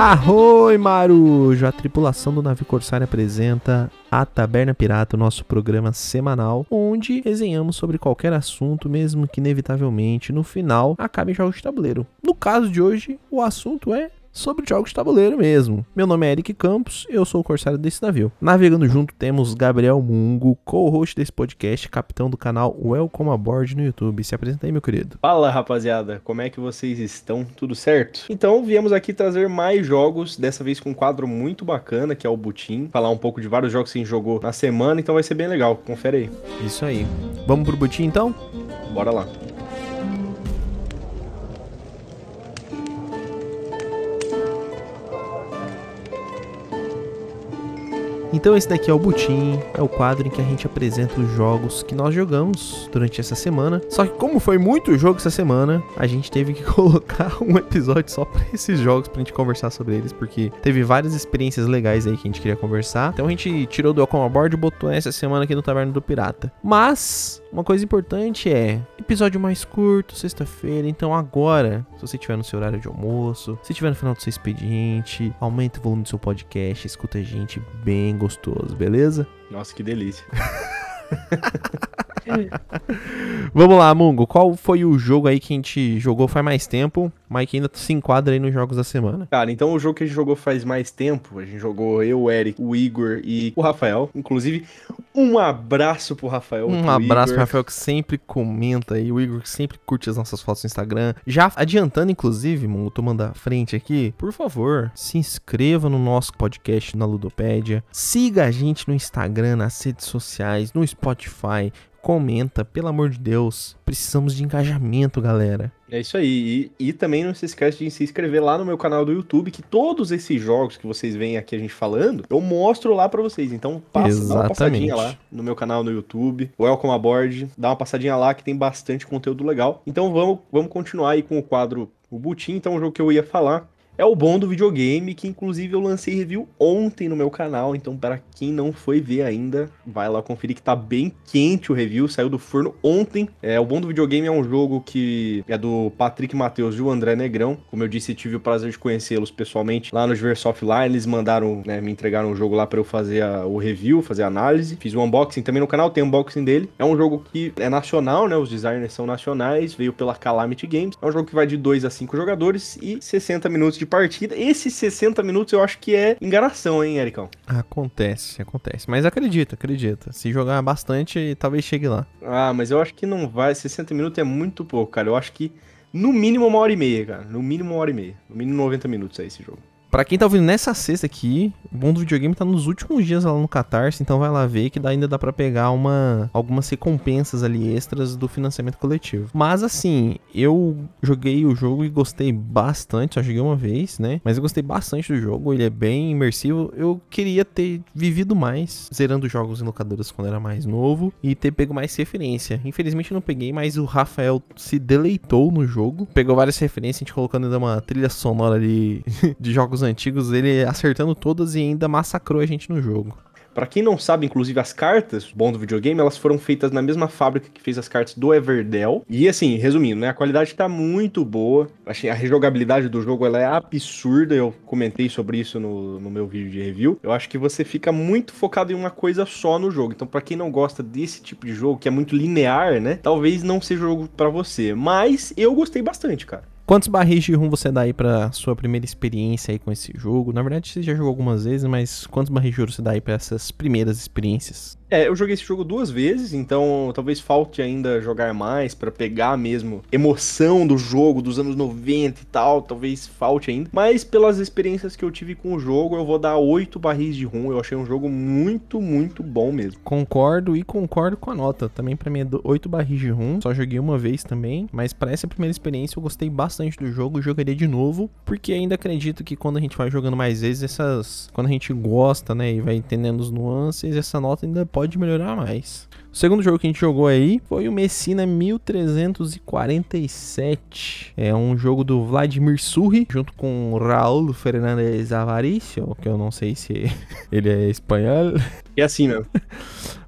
Arroi, Marujo! A tripulação do navio Corsário apresenta a Taberna Pirata, o nosso programa semanal, onde resenhamos sobre qualquer assunto, mesmo que inevitavelmente no final acabe jogos de tabuleiro. No caso de hoje, o assunto é sobre jogos de tabuleiro mesmo. Meu nome é Eric Campos, eu sou o corsário desse navio. Navegando junto temos Gabriel Mungo, co-host desse podcast, capitão do canal Welcome Aboard no YouTube. Se apresenta aí, meu querido. Fala, rapaziada, como é que vocês estão? Tudo certo? Então, viemos aqui trazer mais jogos, dessa vez com um quadro muito bacana, que é o Butim. Falar um pouco de vários jogos que a gente jogou na semana, então vai ser bem legal. Confere aí. Isso aí. Vamos pro Butim então? Bora lá. Então esse daqui é o Butim, é o quadro em que a gente apresenta os jogos que nós jogamos durante essa semana. Só que como foi muito jogo essa semana, a gente teve que colocar um episódio só para esses jogos pra gente conversar sobre eles, porque teve várias experiências legais aí que a gente queria conversar. Então a gente tirou do Welcome Aboard e botou essa semana aqui no Taverna do Pirata. Mas uma coisa importante é episódio mais curto, sexta-feira. Então agora, se você estiver no seu horário de almoço, se estiver no final do seu expediente, aumenta o volume do seu podcast, escuta a gente bem gostoso, beleza? Nossa, que delícia. Vamos lá, Mungo. Qual foi o jogo aí que a gente jogou faz mais tempo, mas que ainda se enquadra aí nos jogos da semana? Cara, então o jogo que a gente jogou faz mais tempo, a gente jogou eu, o Eric, o Igor e o Rafael. Inclusive, um abraço pro Rafael. Um pro abraço Igor. pro Rafael que sempre comenta aí, o Igor que sempre curte as nossas fotos no Instagram. Já adiantando, inclusive, Mungo, tomando a frente aqui, por favor, se inscreva no nosso podcast na Ludopédia. Siga a gente no Instagram, nas redes sociais, no Spotify. Comenta, pelo amor de Deus. Precisamos de engajamento, galera. É isso aí. E, e também não se esquece de se inscrever lá no meu canal do YouTube, que todos esses jogos que vocês veem aqui a gente falando, eu mostro lá pra vocês. Então passa, dá uma passadinha lá no meu canal no YouTube, Welcome Aboard, dá uma passadinha lá que tem bastante conteúdo legal. Então vamos, vamos continuar aí com o quadro O Butim. Então o jogo que eu ia falar é o bom do videogame, que inclusive eu lancei review ontem no meu canal, então para quem não foi ver ainda, vai lá conferir que tá bem quente o review, saiu do forno ontem. É, o bom do videogame é um jogo que é do Patrick Matheus e o André Negrão. Como eu disse, tive o prazer de conhecê-los pessoalmente lá no Diverso Offline, eles mandaram, né, me entregaram um jogo lá para eu fazer a, o review, fazer a análise. Fiz o unboxing também no canal, tem unboxing dele. É um jogo que é nacional, né, os designers são nacionais, veio pela Calamity Games. É um jogo que vai de 2 a 5 jogadores e 60 minutos de partida. Esses 60 minutos eu acho que é enganação, hein, Ericão? Acontece, acontece. Mas acredita, acredita. Se jogar bastante, talvez chegue lá. Ah, mas eu acho que não vai. 60 minutos é muito pouco, cara. Eu acho que no mínimo uma hora e meia, cara. No mínimo uma hora e meia. No mínimo 90 minutos é esse jogo. Pra quem tá ouvindo nessa sexta aqui, o bom do videogame tá nos últimos dias lá no Catarse, então vai lá ver que ainda dá pra pegar uma, algumas recompensas ali extras do financiamento coletivo. Mas assim, eu joguei o jogo e gostei bastante, só joguei uma vez, né? Mas eu gostei bastante do jogo, ele é bem imersivo. Eu queria ter vivido mais, zerando jogos em locadoras quando era mais novo e ter pego mais referência. Infelizmente eu não peguei, mas o Rafael se deleitou no jogo, pegou várias referências, a gente colocando ainda uma trilha sonora ali de jogos antigos, ele acertando todas e ainda massacrou a gente no jogo. Pra quem não sabe, inclusive as cartas, bom do videogame, elas foram feitas na mesma fábrica que fez as cartas do Everdell. E assim, resumindo, né, a qualidade tá muito boa. Achei a rejogabilidade do jogo ela é absurda. Eu comentei sobre isso no, no meu vídeo de review. Eu acho que você fica muito focado em uma coisa só no jogo. Então, pra quem não gosta desse tipo de jogo, que é muito linear, né, talvez não seja jogo pra você. Mas eu gostei bastante, cara. Quantos barris de rum você dá aí pra sua primeira experiência aí com esse jogo? Na verdade, você já jogou algumas vezes, mas quantos barris de ouro você dá aí pra essas primeiras experiências? É, eu joguei esse jogo duas vezes, então talvez falte ainda jogar mais pra pegar mesmo emoção do jogo dos anos 90 e tal, talvez falte ainda. Mas pelas experiências que eu tive com o jogo, eu vou dar 8 barris de rum. Eu achei um jogo muito, muito bom mesmo. Concordo e concordo com a nota. Também pra mim é 8 barris de rum. Só joguei uma vez também, mas para essa primeira experiência eu gostei bastante do jogo e jogaria de novo, porque ainda acredito que quando a gente vai jogando mais vezes, essas quando a gente gosta, né, e vai entendendo os nuances, essa nota ainda pode melhorar mais. O segundo jogo que a gente jogou aí foi o Messina 1347. É um jogo do Vladimir Surri, junto com Raul Fernandes Avaricio, que eu não sei se ele é espanhol. É assim mesmo.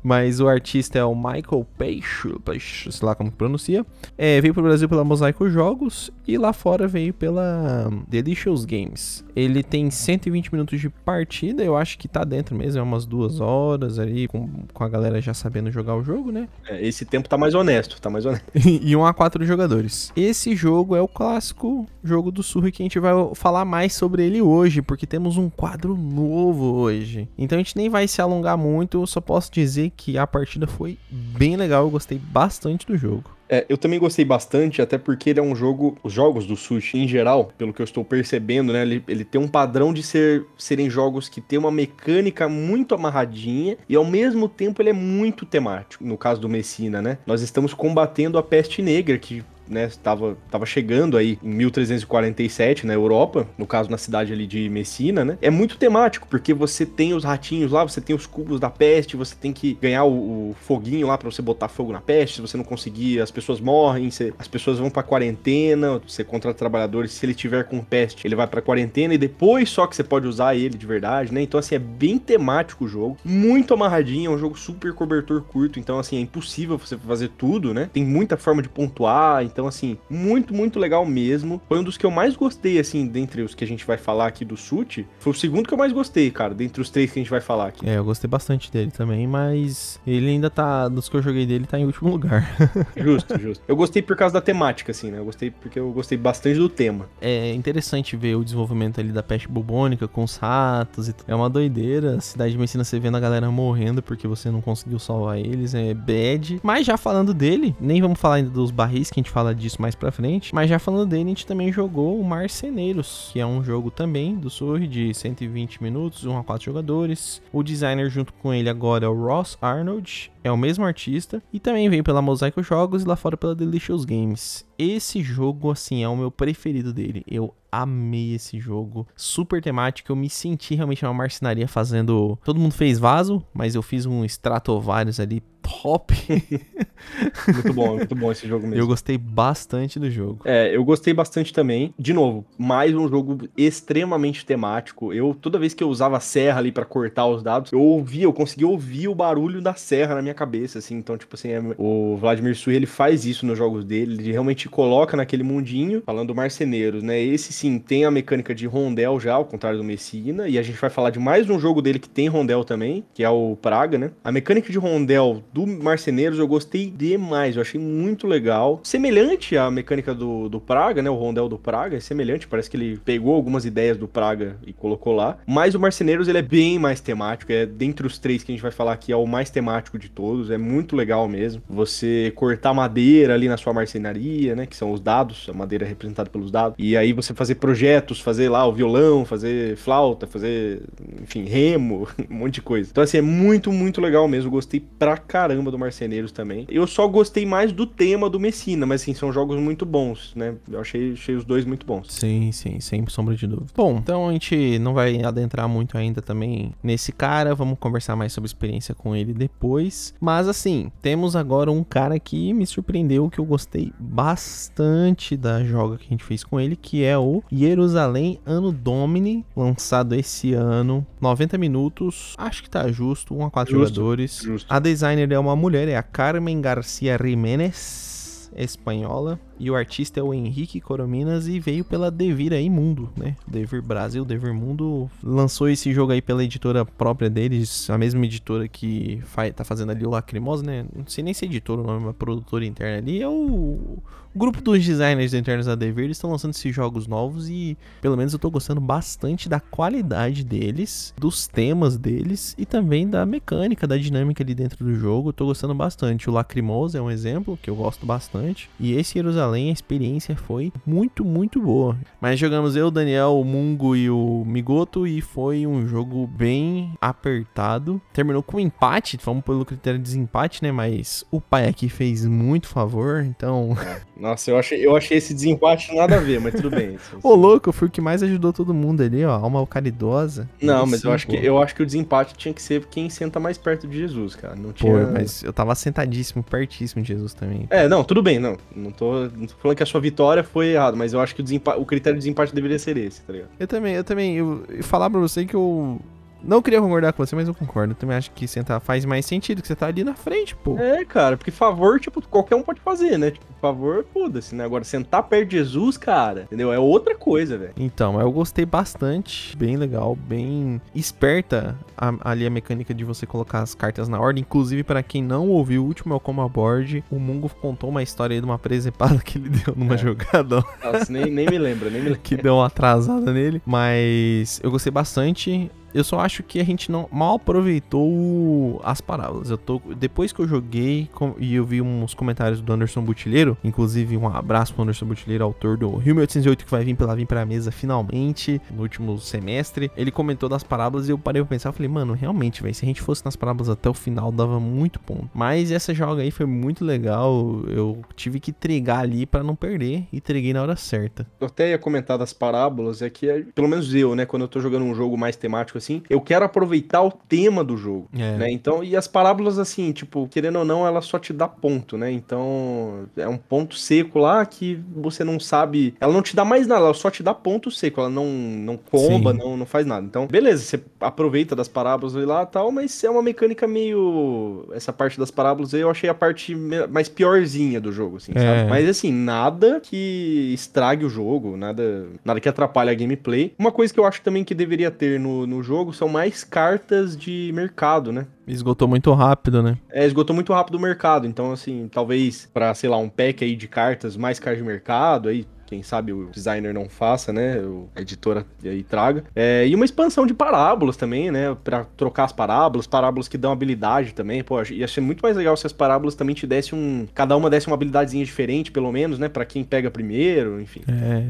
Mas o artista é o Michael Peixe, sei lá como pronuncia. É, veio pro Brasil pela Mosaico Jogos e lá fora veio pela Delicious Games. Ele tem 120 minutos de partida, eu acho que tá dentro mesmo, é umas duas horas ali, com, com a galera já sabendo jogar o jogo, né? É, esse tempo tá mais honesto, tá mais honesto. e um a quatro jogadores. Esse jogo é o clássico jogo do Surri que a gente vai falar mais sobre ele hoje, porque temos um quadro novo hoje. Então a gente nem vai se alongar muito, eu só posso dizer que a partida foi bem legal, eu gostei bastante do jogo. É, eu também gostei bastante, até porque ele é um jogo. Os jogos do Sushi, em geral, pelo que eu estou percebendo, né? Ele, ele tem um padrão de ser, serem jogos que tem uma mecânica muito amarradinha e ao mesmo tempo ele é muito temático. No caso do Messina, né? Nós estamos combatendo a peste negra, que né, estava tava chegando aí em 1347 na Europa, no caso na cidade ali de Messina, né? É muito temático, porque você tem os ratinhos lá, você tem os cubos da peste, você tem que ganhar o, o foguinho lá para você botar fogo na peste, se você não conseguir, as pessoas morrem, você, as pessoas vão para quarentena, você contrata trabalhadores, se ele tiver com peste, ele vai para quarentena e depois só que você pode usar ele de verdade, né? Então assim, é bem temático o jogo, muito amarradinho, é um jogo super cobertor curto, então assim, é impossível você fazer tudo, né? Tem muita forma de pontuar, então então, assim, muito, muito legal mesmo. Foi um dos que eu mais gostei, assim, dentre os que a gente vai falar aqui do Sute. Foi o segundo que eu mais gostei, cara, dentre os três que a gente vai falar aqui. É, eu gostei bastante dele também, mas ele ainda tá, dos que eu joguei dele, tá em último lugar. justo, justo. Eu gostei por causa da temática, assim, né? Eu gostei porque eu gostei bastante do tema. É interessante ver o desenvolvimento ali da peste bubônica com os ratos e É uma doideira. A cidade de Messina, você vendo a galera morrendo porque você não conseguiu salvar eles. É bad. Mas já falando dele, nem vamos falar ainda dos barris que a gente fala disso mais pra frente. Mas já falando dele, a gente também jogou o Marceneiros, que é um jogo também do Surge de 120 minutos, 1 a 4 jogadores. O designer junto com ele agora é o Ross Arnold, é o mesmo artista e também veio pela Mosaico Jogos e lá fora pela Delicious Games. Esse jogo, assim, é o meu preferido dele. Eu amei esse jogo. Super temático. Eu me senti realmente uma marcenaria fazendo. Todo mundo fez vaso, mas eu fiz um Stratovarius ali top. muito bom, muito bom esse jogo mesmo. Eu gostei bastante do jogo. É, eu gostei bastante também. De novo, mais um jogo extremamente temático. Eu, toda vez que eu usava a serra ali para cortar os dados, eu ouvia, eu conseguia ouvir o barulho da serra na minha cabeça, assim. Então, tipo assim, é... o Vladimir Sui, ele faz isso nos jogos dele. Ele realmente coloca naquele mundinho, falando marceneiros, né? Esse sim tem a mecânica de rondel já, ao contrário do Messina. E a gente vai falar de mais um jogo dele que tem rondel também, que é o Praga, né? A mecânica de rondel do Marceneiros eu gostei demais, eu achei muito legal. Semelhante à mecânica do, do Praga, né? O rondel do Praga é semelhante, parece que ele pegou algumas ideias do Praga e colocou lá. Mas o Marceneiros ele é bem mais temático, é dentre os três que a gente vai falar aqui, é o mais temático de todos, é muito legal mesmo. Você cortar madeira ali na sua marcenaria, né? Que são os dados, a madeira é representada pelos dados. E aí você fazer projetos, fazer lá o violão, fazer flauta, fazer, enfim, remo, um monte de coisa. Então, assim, é muito, muito legal mesmo. Gostei pra caramba do Marceneiros também. Eu só gostei mais do tema do Messina, mas assim, são jogos muito bons, né? Eu achei, achei os dois muito bons. Sim, sim, sem sombra de dúvida. Bom, então a gente não vai adentrar muito ainda também nesse cara, vamos conversar mais sobre experiência com ele depois. Mas assim, temos agora um cara que me surpreendeu, que eu gostei bastante da joga que a gente fez com ele, que é o Jerusalém Ano Domini, lançado esse ano, 90 minutos, acho que tá justo, 1 a 4 justo, jogadores. Justo. A designer é uma mulher, é a Carmen Garcia Jiménez, espanhola. E o artista é o Henrique Corominas e veio pela Devir aí Mundo, né? Devir Brasil, Devir Mundo lançou esse jogo aí pela editora própria deles, a mesma editora que faz, tá fazendo ali o Lacrimosa, né? Não sei nem se é editora o nome, mas produtora interna ali. É o, o grupo dos designers internos da Devir, eles estão lançando esses jogos novos e pelo menos eu tô gostando bastante da qualidade deles, dos temas deles e também da mecânica, da dinâmica ali dentro do jogo. Eu tô gostando bastante. O Lacrimosa é um exemplo que eu gosto bastante. E esse Jerusalém Jerusalém, a experiência foi muito, muito boa. Mas jogamos eu, o Daniel, o Mungo e o Migoto e foi um jogo bem apertado. Terminou com empate, vamos pelo critério de desempate, né? Mas o pai aqui fez muito favor, então. É. Nossa, eu achei, eu achei esse desempate nada a ver, mas tudo bem. Ô, louco, eu fui o que mais ajudou todo mundo ali, ó. Alma caridosa. Não, mas eu acho, que, eu acho que o desempate tinha que ser quem senta mais perto de Jesus, cara. Não tinha. Pô, mas eu tava sentadíssimo, pertíssimo de Jesus também. É, não, tudo bem, não. Não tô, não tô falando que a sua vitória foi errada, mas eu acho que o, o critério de desempate deveria ser esse, tá ligado? Eu também, eu também. Eu, eu falar pra você que eu não queria concordar com você, mas eu concordo. Eu também acho que sentar faz mais sentido, que você tá ali na frente, pô. É, cara, porque favor, tipo, qualquer um pode fazer, né? Tipo, favor, foda-se, né? Agora, sentar perto de Jesus, cara, entendeu? É outra coisa, velho. Então, eu gostei bastante. Bem legal, bem esperta a, ali a mecânica de você colocar as cartas na ordem. Inclusive, para quem não ouviu o último Elcoma Board, o Mungo contou uma história aí de uma presepada que ele deu numa é. jogada. Nossa, nem, nem me lembra, nem me lembra. que deu uma atrasada nele. Mas eu gostei bastante. Eu só acho que a gente não mal aproveitou as parábolas. Eu tô depois que eu joguei com, e eu vi uns comentários do Anderson Butilheiro, inclusive um abraço pro Anderson Butilheiro, autor do Rio 1808 que vai vir pela vir para mesa finalmente no último semestre. Ele comentou das parábolas e eu parei pra pensar, falei, mano, realmente, velho, se a gente fosse nas parábolas até o final dava muito ponto. Mas essa joga aí foi muito legal. Eu tive que trigar ali para não perder e triguei na hora certa. Eu até ia comentar das parábolas, é que pelo menos eu, né, quando eu tô jogando um jogo mais temático assim, eu quero aproveitar o tema do jogo, é. né? Então, e as parábolas, assim, tipo, querendo ou não, ela só te dá ponto, né? Então, é um ponto seco lá que você não sabe. Ela não te dá mais nada, ela só te dá ponto seco. Ela não, não comba, não, não faz nada. Então, beleza, você aproveita das parábolas lá e tal, mas é uma mecânica meio. Essa parte das parábolas aí eu achei a parte mais piorzinha do jogo, assim, é. sabe? Mas assim, nada que estrague o jogo, nada, nada que atrapalhe a gameplay. Uma coisa que eu acho também que deveria ter no, no jogo são mais cartas de mercado, né? Esgotou muito rápido, né? É, esgotou muito rápido o mercado. Então, assim, talvez para sei lá, um pack aí de cartas, mais cartas de mercado, aí quem sabe o designer não faça, né? A editora aí traga. É, e uma expansão de parábolas também, né? Pra trocar as parábolas, parábolas que dão habilidade também. Pô, ia ser muito mais legal se as parábolas também te dessem um. Cada uma desse uma habilidadezinha diferente, pelo menos, né? Pra quem pega primeiro, enfim. É.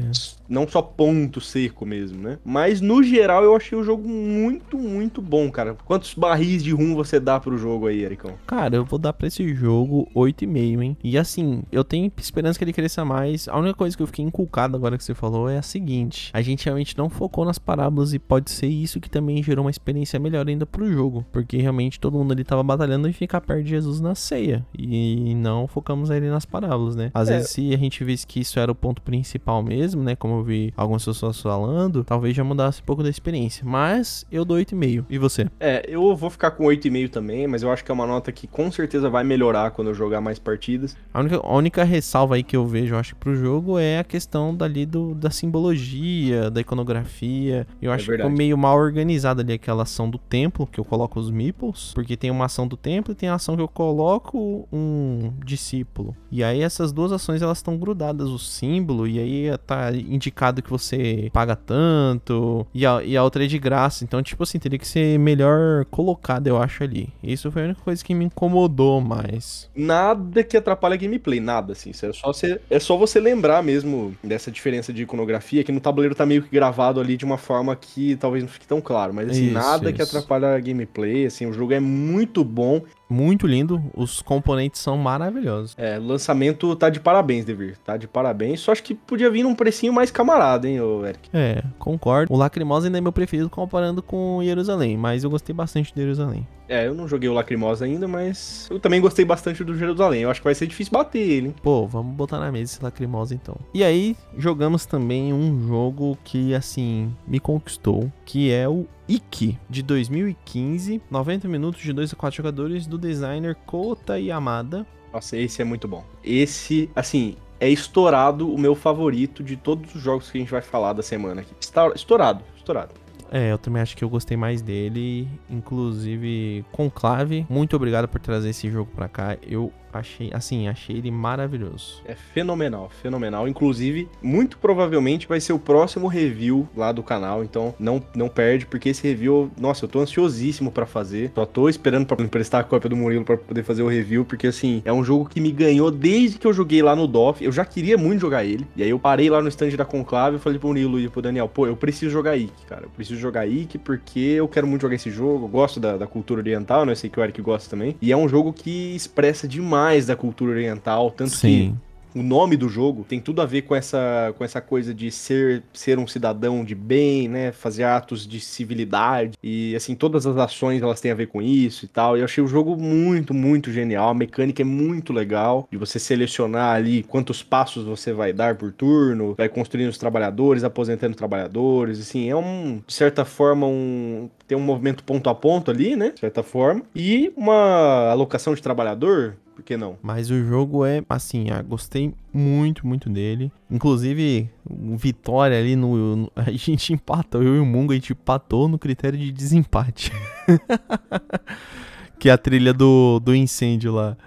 Não só ponto seco mesmo, né? Mas no geral eu achei o jogo muito, muito bom, cara. Quantos barris de rum você dá pro jogo aí, Ericão? Cara, eu vou dar pra esse jogo 8,5, hein? E assim, eu tenho esperança que ele cresça mais. A única coisa que eu fiquei inculcado agora que você falou é a seguinte: a gente realmente não focou nas parábolas e pode ser isso que também gerou uma experiência melhor ainda pro jogo, porque realmente todo mundo ali tava batalhando em ficar perto de Jesus na ceia e não focamos ali nas parábolas, né? Às é. vezes se a gente visse que isso era o ponto principal mesmo, né, como eu vi algumas pessoas falando, talvez já mudasse um pouco da experiência, mas eu dou 8,5. E você? É, eu vou ficar com 8,5 também, mas eu acho que é uma nota que com certeza vai melhorar quando eu jogar mais partidas. A única, a única ressalva aí que eu vejo, eu acho, pro jogo é a questão questão dali do, da simbologia, da iconografia. Eu é acho é que ficou meio mal organizada ali aquela ação do templo, que eu coloco os meeples, porque tem uma ação do templo e tem a ação que eu coloco um discípulo. E aí essas duas ações elas estão grudadas, o símbolo, e aí tá indicado que você paga tanto, e a, e a outra é de graça. Então, tipo assim, teria que ser melhor colocado, eu acho, ali. Isso foi a única coisa que me incomodou mais. Nada que atrapalhe a gameplay, nada, assim. É só você, é só você lembrar mesmo dessa diferença de iconografia, que no tabuleiro tá meio que gravado ali de uma forma que talvez não fique tão claro. Mas assim, isso, nada isso. que atrapalhe a gameplay, assim, o jogo é muito bom muito lindo, os componentes são maravilhosos. É, o lançamento tá de parabéns, Devir, tá de parabéns. Só acho que podia vir num precinho mais camarada, hein, Eric? É, concordo. O Lacrimosa ainda é meu preferido comparando com Jerusalém, mas eu gostei bastante de Jerusalém. É, eu não joguei o Lacrimosa ainda, mas eu também gostei bastante do Jerusalém. Eu acho que vai ser difícil bater ele, hein? Pô, vamos botar na mesa esse Lacrimosa então. E aí, jogamos também um jogo que, assim, me conquistou, que é o Iki, de 2015, 90 minutos de 2 a 4 jogadores, do designer Kota Yamada. Nossa, esse é muito bom. Esse, assim, é estourado o meu favorito de todos os jogos que a gente vai falar da semana aqui. Estourado, estourado. É, eu também acho que eu gostei mais dele. Inclusive, Conclave, muito obrigado por trazer esse jogo pra cá. Eu Achei, assim, achei ele maravilhoso. É fenomenal, fenomenal. Inclusive, muito provavelmente vai ser o próximo review lá do canal, então não, não perde, porque esse review, nossa, eu tô ansiosíssimo para fazer. Só tô esperando para emprestar a cópia do Murilo para poder fazer o review, porque assim, é um jogo que me ganhou desde que eu joguei lá no DOF. Eu já queria muito jogar ele. E aí eu parei lá no stand da Conclave e falei pro Murilo e pro Daniel, pô, eu preciso jogar Ike, cara. Eu preciso jogar Ike porque eu quero muito jogar esse jogo. Eu gosto da, da cultura oriental, né? Eu sei que o Eric gosta também. E é um jogo que expressa demais da cultura oriental, tanto Sim. que o nome do jogo tem tudo a ver com essa, com essa coisa de ser, ser um cidadão de bem, né? Fazer atos de civilidade. E, assim, todas as ações elas têm a ver com isso e tal. E eu achei o jogo muito, muito genial. A mecânica é muito legal. De você selecionar ali quantos passos você vai dar por turno, vai construindo os trabalhadores, aposentando os trabalhadores. Assim, é um, de certa forma, um. Tem um movimento ponto a ponto ali, né? De certa forma. E uma alocação de trabalhador por que não? Mas o jogo é, assim, ah, gostei muito, muito dele. Inclusive, vitória ali no, no. A gente empatou, eu e o Mungo, a gente empatou no critério de desempate. que é a trilha do, do incêndio lá.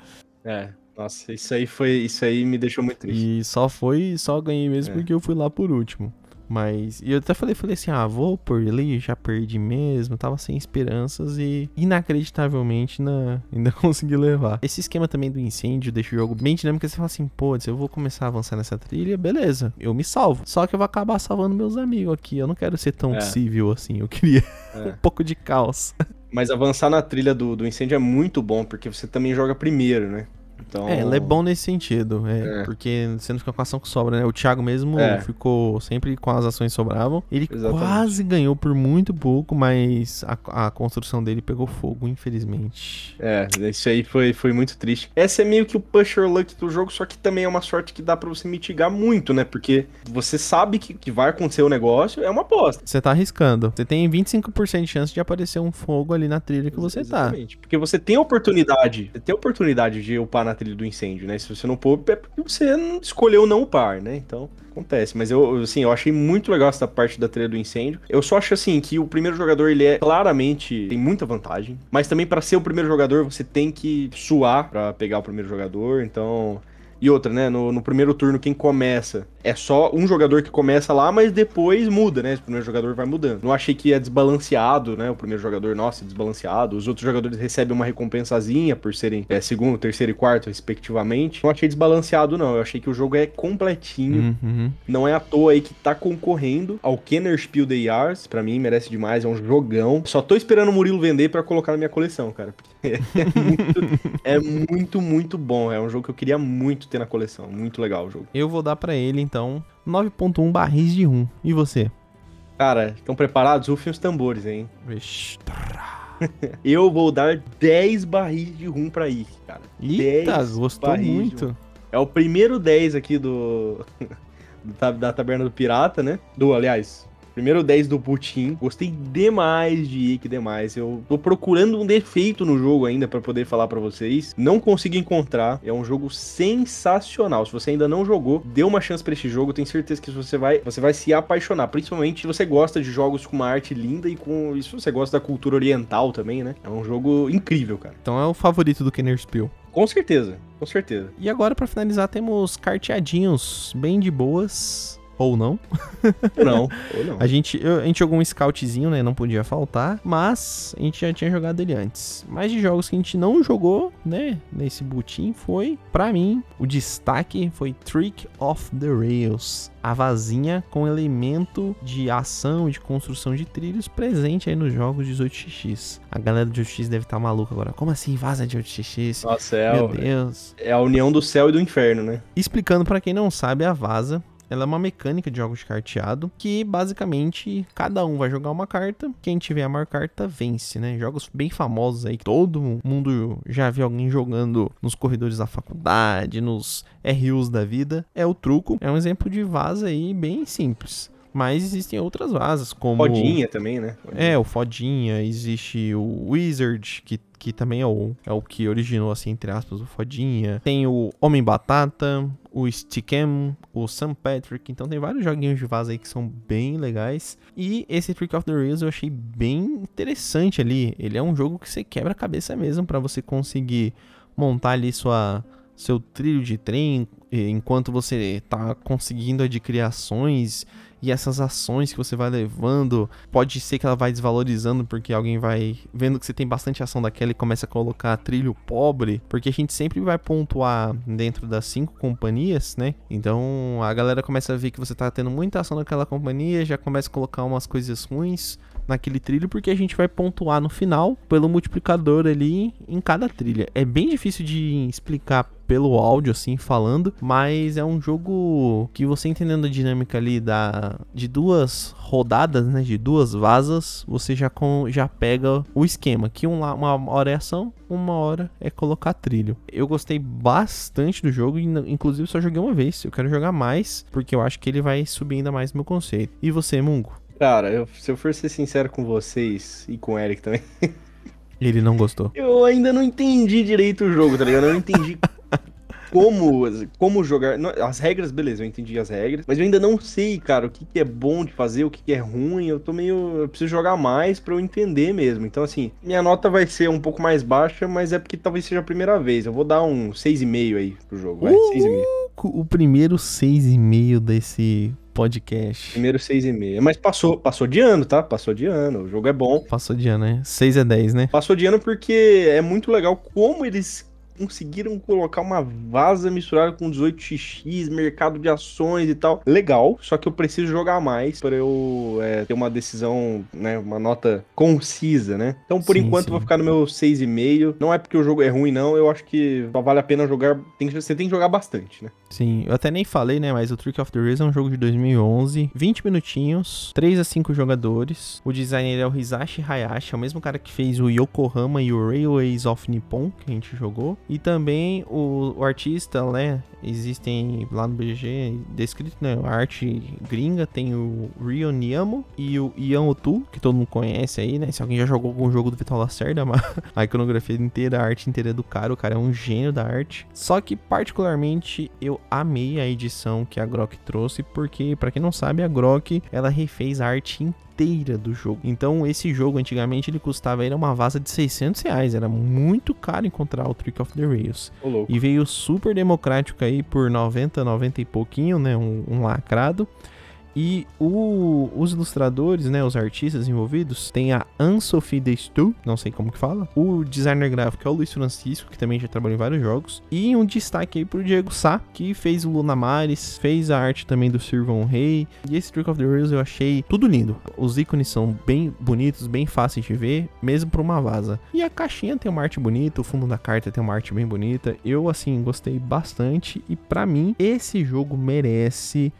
É. Nossa, isso aí foi. Isso aí me deixou muito triste. E só foi. Só ganhei mesmo é. porque eu fui lá por último. Mas. E eu até falei, falei assim: ah, vou por ele, já perdi mesmo. Tava sem esperanças e inacreditavelmente na, ainda consegui levar. Esse esquema também do incêndio deixa o jogo bem dinâmico. Você fala assim: pô, se eu vou começar a avançar nessa trilha, beleza, eu me salvo. Só que eu vou acabar salvando meus amigos aqui. Eu não quero ser tão é. civil assim. Eu queria é. um pouco de caos. Mas avançar na trilha do, do incêndio é muito bom, porque você também joga primeiro, né? Então... É, ela é bom nesse sentido, é, é. porque você não fica com a ação que sobra, né? O Thiago mesmo é. ficou sempre com as ações sobravam. Ele Exatamente. quase ganhou por muito pouco, mas a, a, construção dele pegou fogo, infelizmente. É, isso aí foi, foi muito triste. Essa é meio que o pusher luck do jogo, só que também é uma sorte que dá para você mitigar muito, né? Porque você sabe que, que vai acontecer o negócio, é uma aposta. Você tá arriscando. Você tem 25% de chance de aparecer um fogo ali na trilha que você tá. Exatamente. tá. Porque você tem oportunidade, você tem oportunidade de upar na trilha trilha do incêndio, né? Se você não pôr, é porque você escolheu não upar, né? Então, acontece. Mas eu, assim, eu achei muito legal essa parte da trilha do incêndio. Eu só acho, assim, que o primeiro jogador, ele é claramente, tem muita vantagem. Mas também para ser o primeiro jogador, você tem que suar para pegar o primeiro jogador. Então, e outra, né? No, no, primeiro turno, quem começa é só um jogador que começa lá, mas depois muda, né? O primeiro jogador vai mudando. Não achei que é desbalanceado, né? O primeiro jogador, nossa, é desbalanceado. Os outros jogadores recebem uma recompensazinha por serem é, segundo, terceiro e quarto, respectivamente. Não achei desbalanceado, não. Eu achei que o jogo é completinho. Uhum. Não é à toa aí que tá concorrendo ao Kenner Spiel the Yars. Pra mim, merece demais. É um jogão. Só tô esperando o Murilo vender para colocar na minha coleção, cara. É muito, é muito, muito bom. É um jogo que eu queria muito ter na coleção. Muito legal o jogo. Eu vou dar para ele, então, 9.1 barris de rum. E você? Cara, estão preparados? Rufem os tambores, hein? eu vou dar 10 barris de rum pra ir, cara. Eita, gostou muito. É o primeiro 10 aqui do... da Taberna do Pirata, né? Do, aliás, Primeiro 10 do Putin. Gostei demais de Ike, demais. Eu tô procurando um defeito no jogo ainda para poder falar para vocês. Não consigo encontrar. É um jogo sensacional. Se você ainda não jogou, dê uma chance para esse jogo. Tenho certeza que você vai, você vai se apaixonar. Principalmente se você gosta de jogos com uma arte linda e com. E se você gosta da cultura oriental também, né? É um jogo incrível, cara. Então é o favorito do Kenner Spiel. Com certeza, com certeza. E agora, para finalizar, temos carteadinhos bem de boas ou não. Não, ou não. A gente, eu, a gente jogou um scoutzinho, né? Não podia faltar. Mas a gente já tinha jogado ele antes. Mas de jogos que a gente não jogou, né? Nesse butim foi, para mim, o destaque foi Trick of the Rails. A vazinha com elemento de ação e de construção de trilhos presente aí nos jogos 18x. A galera do 18x deve estar tá maluca agora. Como assim vaza de 18x? Nossa, é, Meu Deus. é a união do céu e do inferno, né? Explicando para quem não sabe, a vaza ela é uma mecânica de jogos de carteado que basicamente cada um vai jogar uma carta, quem tiver a maior carta vence, né? Jogos bem famosos aí que todo mundo já viu alguém jogando nos corredores da faculdade, nos RUs da vida, é o truco. É um exemplo de vaza aí bem simples. Mas existem outras vasas, como. Fodinha também, né? Fodinha. É, o Fodinha, existe o Wizard, que, que também é o, é o que originou, assim, entre aspas, o Fodinha. Tem o Homem Batata, o Stickem, o St. Patrick. Então tem vários joguinhos de vaza aí que são bem legais. E esse Trick of the Rails eu achei bem interessante ali. Ele é um jogo que você quebra a cabeça mesmo para você conseguir montar ali sua seu trilho de trem enquanto você tá conseguindo adquirir ações e essas ações que você vai levando, pode ser que ela vai desvalorizando porque alguém vai vendo que você tem bastante ação daquela e começa a colocar trilho pobre, porque a gente sempre vai pontuar dentro das cinco companhias, né? Então a galera começa a ver que você tá tendo muita ação naquela companhia, já começa a colocar umas coisas ruins naquele trilho, porque a gente vai pontuar no final pelo multiplicador ali em cada trilha. É bem difícil de explicar pelo áudio, assim, falando, mas é um jogo que você entendendo a dinâmica ali da, de duas rodadas, né, de duas vasas, você já, com, já pega o esquema, que um, uma hora é ação, uma hora é colocar trilho. Eu gostei bastante do jogo, inclusive só joguei uma vez, eu quero jogar mais, porque eu acho que ele vai subir ainda mais meu conceito. E você, Mungo? Cara, eu, se eu for ser sincero com vocês e com o Eric também. Ele não gostou. Eu ainda não entendi direito o jogo, tá ligado? Eu não entendi como, como jogar. As regras, beleza, eu entendi as regras. Mas eu ainda não sei, cara, o que, que é bom de fazer, o que, que é ruim. Eu tô meio. Eu preciso jogar mais pra eu entender mesmo. Então, assim, minha nota vai ser um pouco mais baixa, mas é porque talvez seja a primeira vez. Eu vou dar um 6,5 aí pro jogo. Vai, uh, 6,5. O primeiro 6,5 desse podcast. Primeiro 6,5. Mas passou, passou de ano, tá? Passou de ano. O jogo é bom. Passou de ano, né? 6 é 10, né? Passou de ano porque é muito legal como eles conseguiram colocar uma vaza misturada com 18x, mercado de ações e tal. Legal, só que eu preciso jogar mais para eu é, ter uma decisão, né, uma nota concisa, né? Então, por sim, enquanto, sim. vou ficar no meu 6,5. Não é porque o jogo é ruim, não. Eu acho que só vale a pena jogar. Tem, você tem que jogar bastante, né? Sim, eu até nem falei, né? Mas o Trick of the Race é um jogo de 2011, 20 minutinhos, 3 a 5 jogadores. O designer é o Hisashi Hayashi, é o mesmo cara que fez o Yokohama e o Railways of Nippon, que a gente jogou. E também o, o artista, né? Existem lá no BG descrito, né? A arte gringa tem o Ryo Niamo e o Ian Otu, que todo mundo conhece aí, né? Se alguém já jogou algum jogo do Vital Lacerda, a iconografia inteira, a arte inteira é do cara, o cara é um gênio da arte. Só que particularmente eu amei a edição que a Grok trouxe, porque para quem não sabe, a Grok ela refez a arte inteira inteira do jogo. Então, esse jogo antigamente ele custava era uma vaza de 600 reais. Era muito caro encontrar o Trick of the Rails. e veio super democrático aí por 90, 90 e pouquinho, né? Um, um lacrado. E o, os ilustradores, né, os artistas envolvidos, tem a Anne-Sophie Destu, não sei como que fala. O designer gráfico é o Luiz Francisco, que também já trabalhou em vários jogos. E um destaque aí pro Diego Sá, que fez o Luna Mares, fez a arte também do Sirvon Rei. E esse Trick of the Rails eu achei tudo lindo. Os ícones são bem bonitos, bem fáceis de ver, mesmo pra uma vaza. E a caixinha tem uma arte bonita, o fundo da carta tem uma arte bem bonita. Eu, assim, gostei bastante. E para mim, esse jogo merece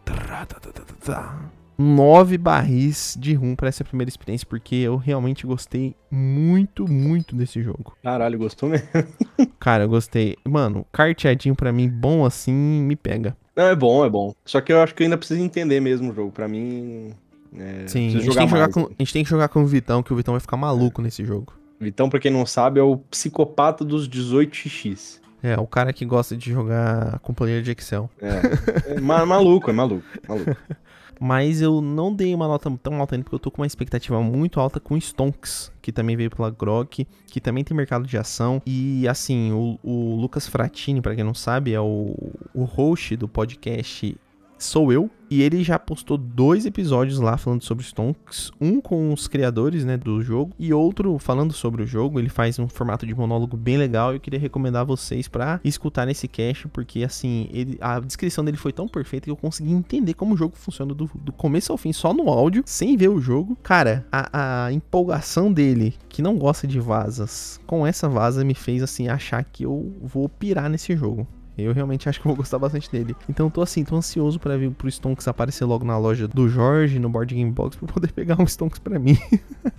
nove barris de rum para essa primeira experiência, porque eu realmente gostei muito, muito desse jogo. Caralho, gostou mesmo? Cara, eu gostei. Mano, carteadinho para mim, bom assim, me pega. Não, é bom, é bom. Só que eu acho que eu ainda preciso entender mesmo o jogo. Para mim. É, Sim, a gente, tem que jogar com, a gente tem que jogar com o Vitão, que o Vitão vai ficar maluco é. nesse jogo. Vitão, pra quem não sabe, é o psicopata dos 18x. É, o cara que gosta de jogar com planilha de Excel. É, é maluco, é maluco, maluco. Mas eu não dei uma nota tão alta ainda, porque eu tô com uma expectativa muito alta com Stonks, que também veio pela Grok, que também tem mercado de ação. E assim, o, o Lucas Fratini, para quem não sabe, é o, o host do podcast Sou Eu, e ele já postou dois episódios lá falando sobre Stonks, um com os criadores, né, do jogo e outro falando sobre o jogo. Ele faz um formato de monólogo bem legal e eu queria recomendar vocês para escutar nesse cast, porque assim, ele, a descrição dele foi tão perfeita que eu consegui entender como o jogo funciona do, do começo ao fim, só no áudio, sem ver o jogo. Cara, a, a empolgação dele, que não gosta de vasas, com essa vaza me fez assim achar que eu vou pirar nesse jogo. Eu realmente acho que vou gostar bastante dele. Então tô assim, tô ansioso para ver pro Stonks aparecer logo na loja do Jorge, no Board Game Box, pra poder pegar um Stonks pra mim.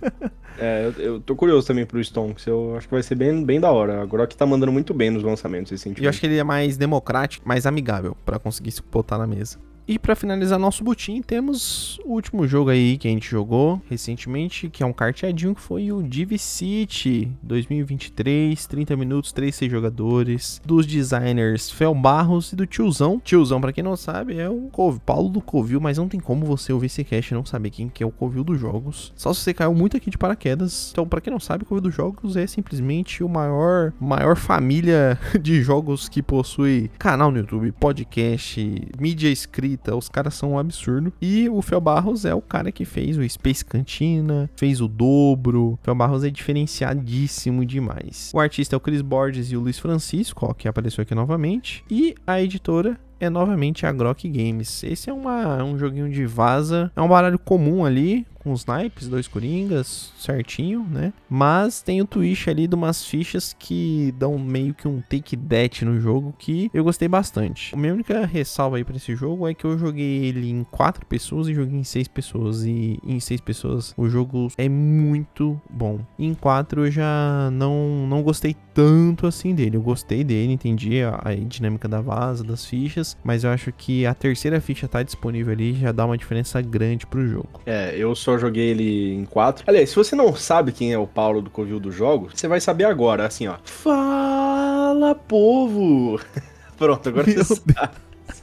é, eu, eu, tô curioso também pro Stonks. Eu acho que vai ser bem, bem da hora. Agora que tá mandando muito bem nos lançamentos recentemente. Eu acho que ele é mais democrático, mais amigável para conseguir se botar na mesa. E para finalizar nosso butim, temos o último jogo aí que a gente jogou recentemente, que é um carteadinho que foi o Div City 2023, 30 minutos, 3 6 jogadores, dos designers Fel Barros e do Tiozão. Tiozão, para quem não sabe, é o Paulo do Covil, mas não tem como você ouvir esse cast e não saber quem que é o Covil dos jogos. Só se você caiu muito aqui de paraquedas. Então, para quem não sabe, o Covil dos jogos é simplesmente o maior, maior família de jogos que possui canal no YouTube, podcast, mídia escrita. Os caras são um absurdo. E o Fel Barros é o cara que fez o Space Cantina, fez o dobro. O Fel Barros é diferenciadíssimo demais. O artista é o Chris Borges e o Luiz Francisco, ó, que apareceu aqui novamente. E a editora é novamente a Grok Games. Esse é uma, um joguinho de vaza, é um baralho comum ali, com os naipes, dois coringas, certinho, né? Mas tem o twist ali de umas fichas que dão meio que um take that no jogo que eu gostei bastante. A minha única ressalva aí para esse jogo é que eu joguei ele em quatro pessoas e joguei em seis pessoas. E em seis pessoas o jogo é muito bom. Em quatro eu já não, não gostei tanto assim dele. Eu gostei dele, entendi a, a dinâmica da vaza, das fichas, mas eu acho que a terceira ficha tá disponível ali já dá uma diferença grande pro jogo. É, eu só joguei ele em 4. Aliás, se você não sabe quem é o Paulo do Covil do jogo, você vai saber agora, assim, ó. Fala, povo! Pronto, agora Meu você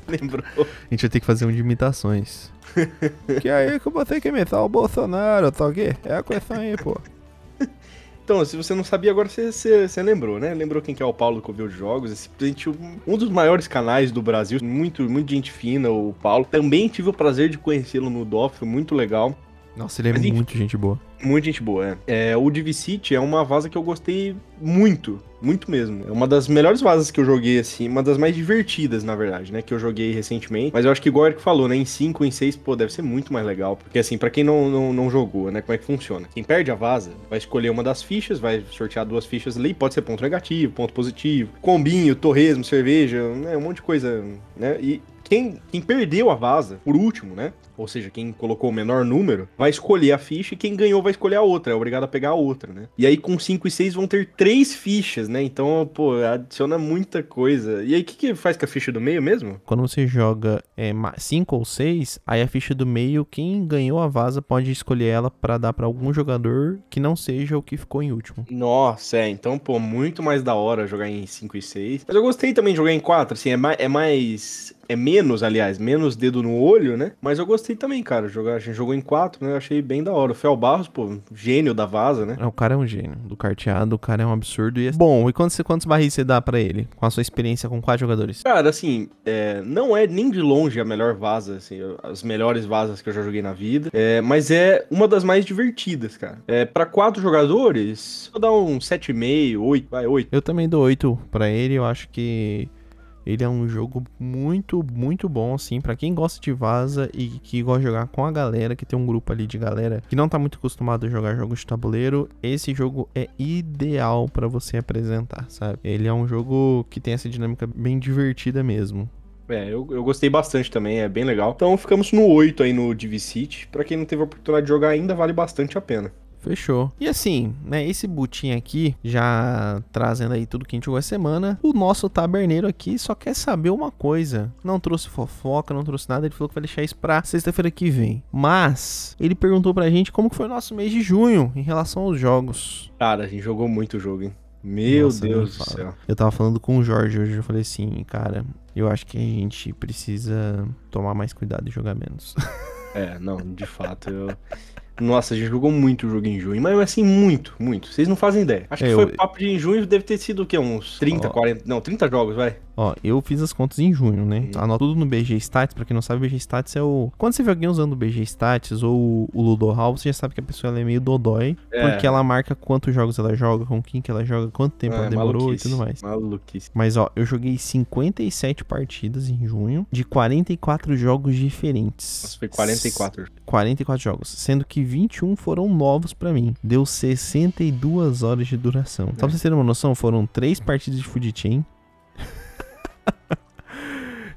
lembrou. A gente vai ter que fazer um de imitações. que aí que eu botei que imitar o Bolsonaro, tá ok? É a questão aí, pô. Então, se você não sabia, agora você, você, você, lembrou, né? Lembrou quem que é o Paulo do Covil de Jogos, esse, um dos maiores canais do Brasil, muito, muito gente fina, o Paulo. Também tive o prazer de conhecê-lo no DOF, muito legal. Nossa, ele é Mas, muito gente boa. Muito gente boa, é. é. O Divi-City é uma vaza que eu gostei muito, muito mesmo. É uma das melhores vazas que eu joguei, assim, uma das mais divertidas, na verdade, né? Que eu joguei recentemente. Mas eu acho que igual o Eric falou, né? Em 5, em 6, pô, deve ser muito mais legal. Porque, assim, para quem não, não, não jogou, né? Como é que funciona? Quem perde a vaza vai escolher uma das fichas, vai sortear duas fichas ali, pode ser ponto negativo, ponto positivo, combinho, torresmo, cerveja, né? Um monte de coisa, né? E quem, quem perdeu a vaza, por último, né? Ou seja, quem colocou o menor número, vai escolher a ficha e quem ganhou vai escolher a outra. É obrigado a pegar a outra, né? E aí com 5 e 6 vão ter três fichas, né? Então, pô, adiciona muita coisa. E aí o que, que faz com a ficha do meio mesmo? Quando você joga 5 é, ou 6, aí a ficha do meio, quem ganhou a vaza pode escolher ela para dar para algum jogador que não seja o que ficou em último. Nossa, é. Então, pô, muito mais da hora jogar em 5 e 6. Mas eu gostei também de jogar em 4, assim, é mais, é mais é menos, aliás, menos dedo no olho, né? Mas eu gostei também, cara. Jogar, a gente jogou em quatro, né? Eu achei bem da hora. O Fel Barros, pô, gênio da vaza, né? É, o cara é um gênio. Do carteado, o cara é um absurdo. E é... Bom, e quantos, quantos barris você dá para ele? Com a sua experiência com quatro jogadores? Cara, assim, é, não é nem de longe a melhor vaza, assim, as melhores vazas que eu já joguei na vida. É, mas é uma das mais divertidas, cara. É, para quatro jogadores, vou dar um 7,5, 8, vai, 8. Eu também dou 8 para ele. Eu acho que ele é um jogo muito, muito bom, assim, para quem gosta de vaza e que gosta de jogar com a galera, que tem um grupo ali de galera que não tá muito acostumado a jogar jogos de tabuleiro. Esse jogo é ideal para você apresentar, sabe? Ele é um jogo que tem essa dinâmica bem divertida mesmo. É, eu, eu gostei bastante também, é bem legal. Então ficamos no 8 aí no Divi City. Pra quem não teve a oportunidade de jogar ainda, vale bastante a pena. Fechou. E assim, né, esse butim aqui, já trazendo aí tudo que a gente jogou essa semana, o nosso taberneiro aqui só quer saber uma coisa. Não trouxe fofoca, não trouxe nada, ele falou que vai deixar isso pra sexta-feira que vem. Mas, ele perguntou pra gente como que foi o nosso mês de junho em relação aos jogos. Cara, a gente jogou muito jogo, hein? Meu Nossa, Deus do céu. Eu tava falando com o Jorge hoje, eu falei assim, cara, eu acho que a gente precisa tomar mais cuidado e jogar menos. É, não, de fato, eu... Nossa, a gente jogou muito o jogo em junho, mas assim, muito, muito. Vocês não fazem ideia. Acho é, que foi eu... papo de em junho, deve ter sido o quê? Uns 30, oh. 40. Não, 30 jogos, vai. Ó, eu fiz as contas em junho, né? Hum. Anota tudo no BG Stats, pra quem não sabe, o BG Stats é o. Quando você vê alguém usando o BG Stats ou o Ludo Hall, você já sabe que a pessoa é meio dodói, é. porque ela marca quantos jogos ela joga, com quem que ela joga, quanto tempo é, ela demorou maluquice. e tudo mais. Maluquice. Mas ó, eu joguei 57 partidas em junho de 44 jogos diferentes. Nossa, foi 44. 44 jogos, sendo que 21 foram novos para mim. Deu 62 horas de duração. Só pra vocês terem uma noção, foram 3 partidas de Food Chain,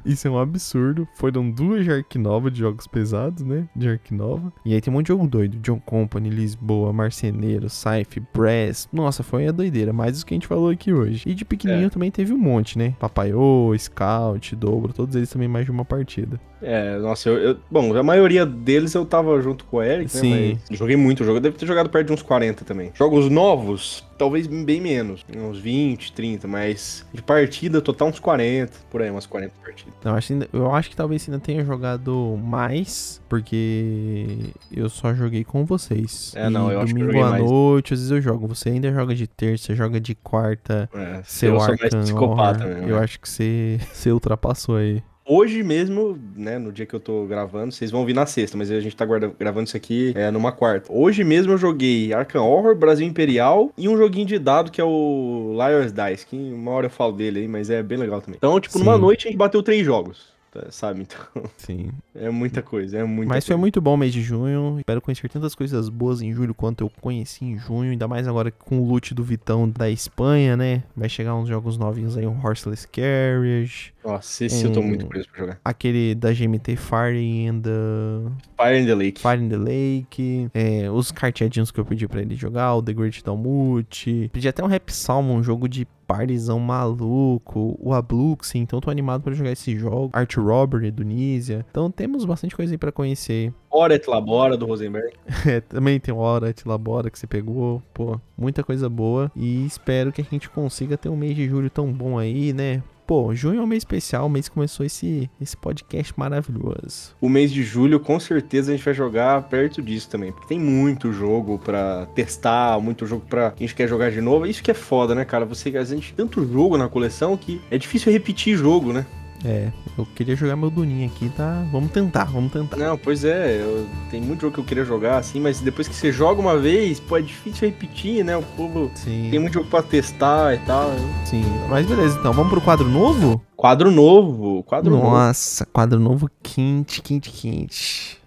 Isso é um absurdo. Foram duas de Ark Nova, de jogos pesados, né? De Ark Nova. E aí tem um monte de jogo doido. John Company, Lisboa, Marceneiro, Scythe, Brass. Nossa, foi a doideira. Mais do que a gente falou aqui hoje. E de pequenininho é. também teve um monte, né? Papaiô, Scout, Dobro. Todos eles também mais de uma partida. É, nossa, eu, eu, Bom, a maioria deles eu tava junto com o Eric, né? Sim. joguei muito jogo. Eu devo ter jogado perto de uns 40 também. Jogos novos, talvez bem menos. Uns 20, 30, mas de partida total uns 40, por aí, umas 40 partidas. Não, acho, eu acho que talvez ainda tenha jogado mais, porque eu só joguei com vocês. É, não, eu acho que eu Domingo à noite, às vezes eu jogo. Você ainda joga de terça, joga de quarta. É, seu eu sou mais psicopata mesmo. Eu né? acho que você, você ultrapassou aí. Hoje mesmo, né, no dia que eu tô gravando, vocês vão vir na sexta, mas a gente tá guarda, gravando isso aqui é, numa quarta. Hoje mesmo eu joguei Arkham Horror, Brasil Imperial e um joguinho de dado que é o Liar's Dice, que uma hora eu falo dele aí, mas é bem legal também. Então, tipo, Sim. numa noite a gente bateu três jogos. Tá, sabe? Então. Sim. É muita coisa, é muita Mas coisa. foi muito bom o mês de junho. Espero conhecer tantas coisas boas em julho quanto eu conheci em junho. Ainda mais agora com o loot do Vitão da Espanha, né? Vai chegar uns jogos novinhos aí, um Horseless Carriage. Nossa, esse um, eu tô muito preso pra jogar. Aquele da GMT Fire in the. Fire in the Lake. Fire in the Lake. É, os carteadinhos que eu pedi pra ele jogar, o The Great Talmud. Pedi até um Rap Salmon, um jogo de partizão maluco, o Abluxi, então tô animado para jogar esse jogo. Art Robbery do Nisia. Então temos bastante coisa aí para conhecer. Hora et Labora do Rosenberg. é, também tem Hora et Labora que você pegou. Pô, muita coisa boa. E espero que a gente consiga ter um mês de julho tão bom aí, né? Pô, junho é um mês especial, o mês que começou esse, esse podcast maravilhoso. O mês de julho, com certeza, a gente vai jogar perto disso também. Porque tem muito jogo pra testar, muito jogo pra quem quer jogar de novo. Isso que é foda, né, cara? Você, a gente tem tanto jogo na coleção que é difícil repetir jogo, né? É, eu queria jogar meu Duninho aqui, tá? Vamos tentar, vamos tentar. Não, pois é, eu, tem muito jogo que eu queria jogar, assim, mas depois que você joga uma vez, pô, é difícil repetir, né? O povo Sim. tem muito jogo pra testar e tal. Sim, mas beleza, então, vamos pro quadro novo? Quadro novo, quadro Nossa, novo. Nossa, quadro novo quente, quente, quente.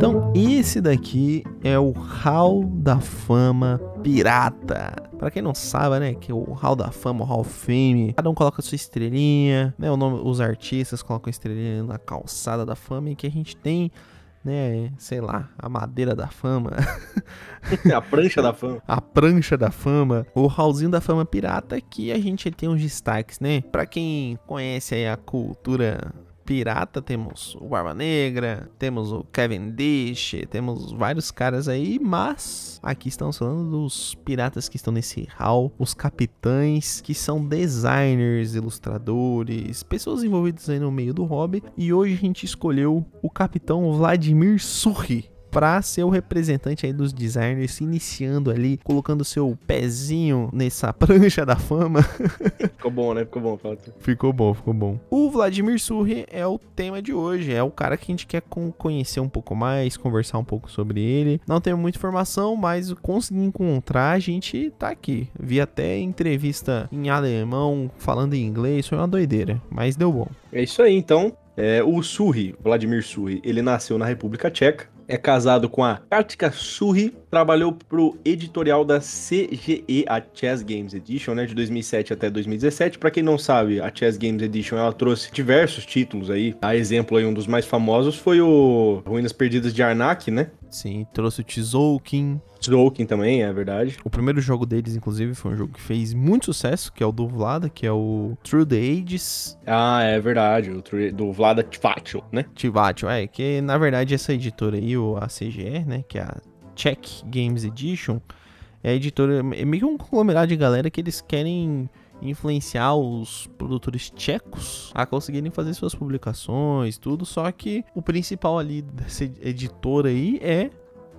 Então, esse daqui é o Hall da Fama Pirata. Para quem não sabe, né, que o Hall da Fama, o Hall of Fame, cada um coloca sua estrelinha, né, o nome, os artistas colocam a estrelinha na calçada da fama e que a gente tem né, sei lá, a madeira da fama. a prancha da fama. A prancha da fama. O hallzinho da fama pirata que a gente tem uns destaques, né? Para quem conhece aí a cultura pirata, temos o Barba Negra, temos o Kevin Dish, temos vários caras aí, mas aqui estamos falando dos piratas que estão nesse hall, os capitães, que são designers, ilustradores, pessoas envolvidas aí no meio do hobby, e hoje a gente escolheu o capitão Vladimir Surri para ser o representante aí dos designers, se iniciando ali, colocando seu pezinho nessa prancha da fama. ficou bom, né? Ficou bom, Pato. Ficou bom, ficou bom. O Vladimir Surri é o tema de hoje, é o cara que a gente quer conhecer um pouco mais, conversar um pouco sobre ele. Não tenho muita informação, mas consegui encontrar, a gente tá aqui. Vi até entrevista em alemão, falando em inglês, foi uma doideira, mas deu bom. É isso aí, então. É, o Surri, Vladimir Surri, ele nasceu na República Tcheca, é casado com a Katka Surri, trabalhou pro editorial da CGE, a Chess Games Edition, né, de 2007 até 2017. Para quem não sabe, a Chess Games Edition ela trouxe diversos títulos aí. A exemplo aí um dos mais famosos foi o Ruínas Perdidas de Arnak, né? Sim, trouxe o Tzolk'in. Tzolk'in também, é verdade. O primeiro jogo deles, inclusive, foi um jogo que fez muito sucesso, que é o do Vlada, que é o Through the Ages. Ah, é verdade, o do Vlada Tvatio, né? Tvatio, é, que na verdade essa editora aí, a CGE, né, que é a Czech Games Edition, é a editora, é meio que um conglomerado de galera que eles querem influenciar os produtores tchecos a conseguirem fazer suas publicações, tudo. Só que o principal ali dessa editora aí é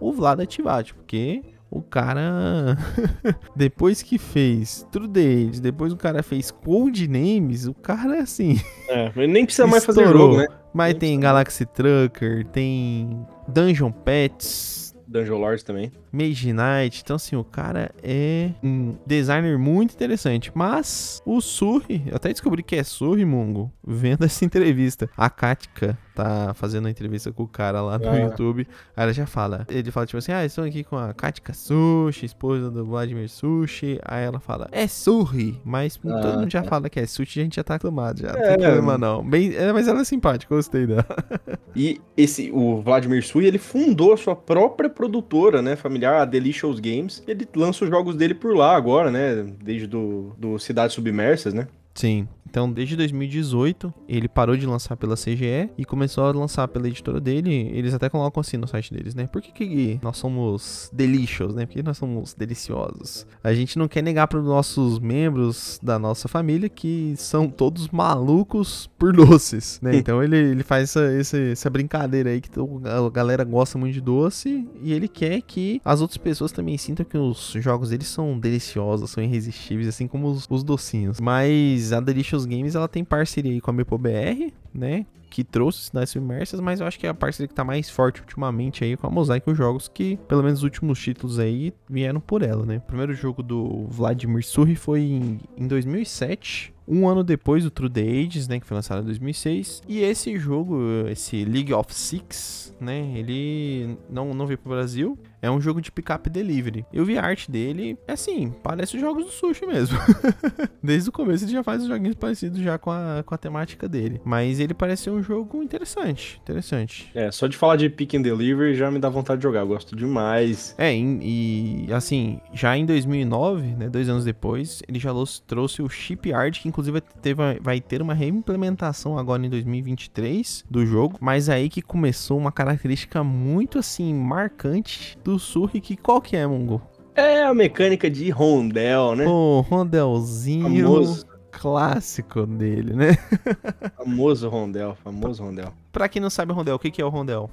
o Vlad Ativat, porque o cara, depois que fez True Days, depois o cara fez Code Names, o cara assim. É, ele nem precisa mais fazer jogo, né? Mas nem tem Galaxy Trucker, tem Dungeon Pets, Dungeon Lords também. Mage Knight. Então, assim, o cara é um designer muito interessante. Mas o Surri, eu até descobri que é Surri, Mungo, vendo essa entrevista. A Katka tá fazendo a entrevista com o cara lá no é. YouTube. Aí ela já fala. Ele fala, tipo assim, ah, estou aqui com a Katka Sushi, esposa do Vladimir Sushi. Aí ela fala, é Surri. Mas ah, todo mundo já fala que é sushi, a gente já tá acostumado já. É, não tem problema não. Bem, é, mas ela é simpática, gostei dela. E esse, o Vladimir Sui, ele fundou a sua própria produtora, né, familiar, a Delicious Games. Ele lança os jogos dele por lá agora, né, desde do, do Cidades Submersas, né? Sim. Então, desde 2018, ele parou de lançar pela CGE e começou a lançar pela editora dele. Eles até colocam assim no site deles, né? Por que, que nós somos delicious, né? Porque nós somos deliciosos. A gente não quer negar para os nossos membros da nossa família que são todos malucos por doces, né? Então, ele, ele faz essa, essa, essa brincadeira aí que a galera gosta muito de doce e ele quer que as outras pessoas também sintam que os jogos deles são deliciosos, são irresistíveis, assim como os, os docinhos. Mas a Delicious Games ela tem parceria com a BR, né? Que trouxe cidades submersas, mas eu acho que é a parceria que tá mais forte ultimamente aí com a Mosaic Jogos, que pelo menos os últimos títulos aí vieram por ela, né? O primeiro jogo do Vladimir Surri foi em, em 2007, um ano depois do True the Ages, né, que foi lançado em 2006. E esse jogo, esse League of Six, né, ele não, não veio pro Brasil. É um jogo de pick-up delivery. Eu vi a arte dele, é assim, parece os jogos do sushi mesmo. Desde o começo ele já faz os joguinhos parecidos já com a, com a temática dele. Mas ele parece ser um jogo interessante, interessante. É, só de falar de pick and delivery já me dá vontade de jogar, eu gosto demais. É, e, e assim, já em 2009, né, dois anos depois, ele já trouxe o Shipyard, que inclusive teve, vai ter uma reimplementação agora em 2023 do jogo, mas aí que começou uma característica muito assim marcante do Surri, que qual que é, Mungo? É a mecânica de rondel, né? O rondelzinho famoso. clássico dele, né? famoso rondel, famoso rondel. Pra quem não sabe rondel, o que, que é o rondel?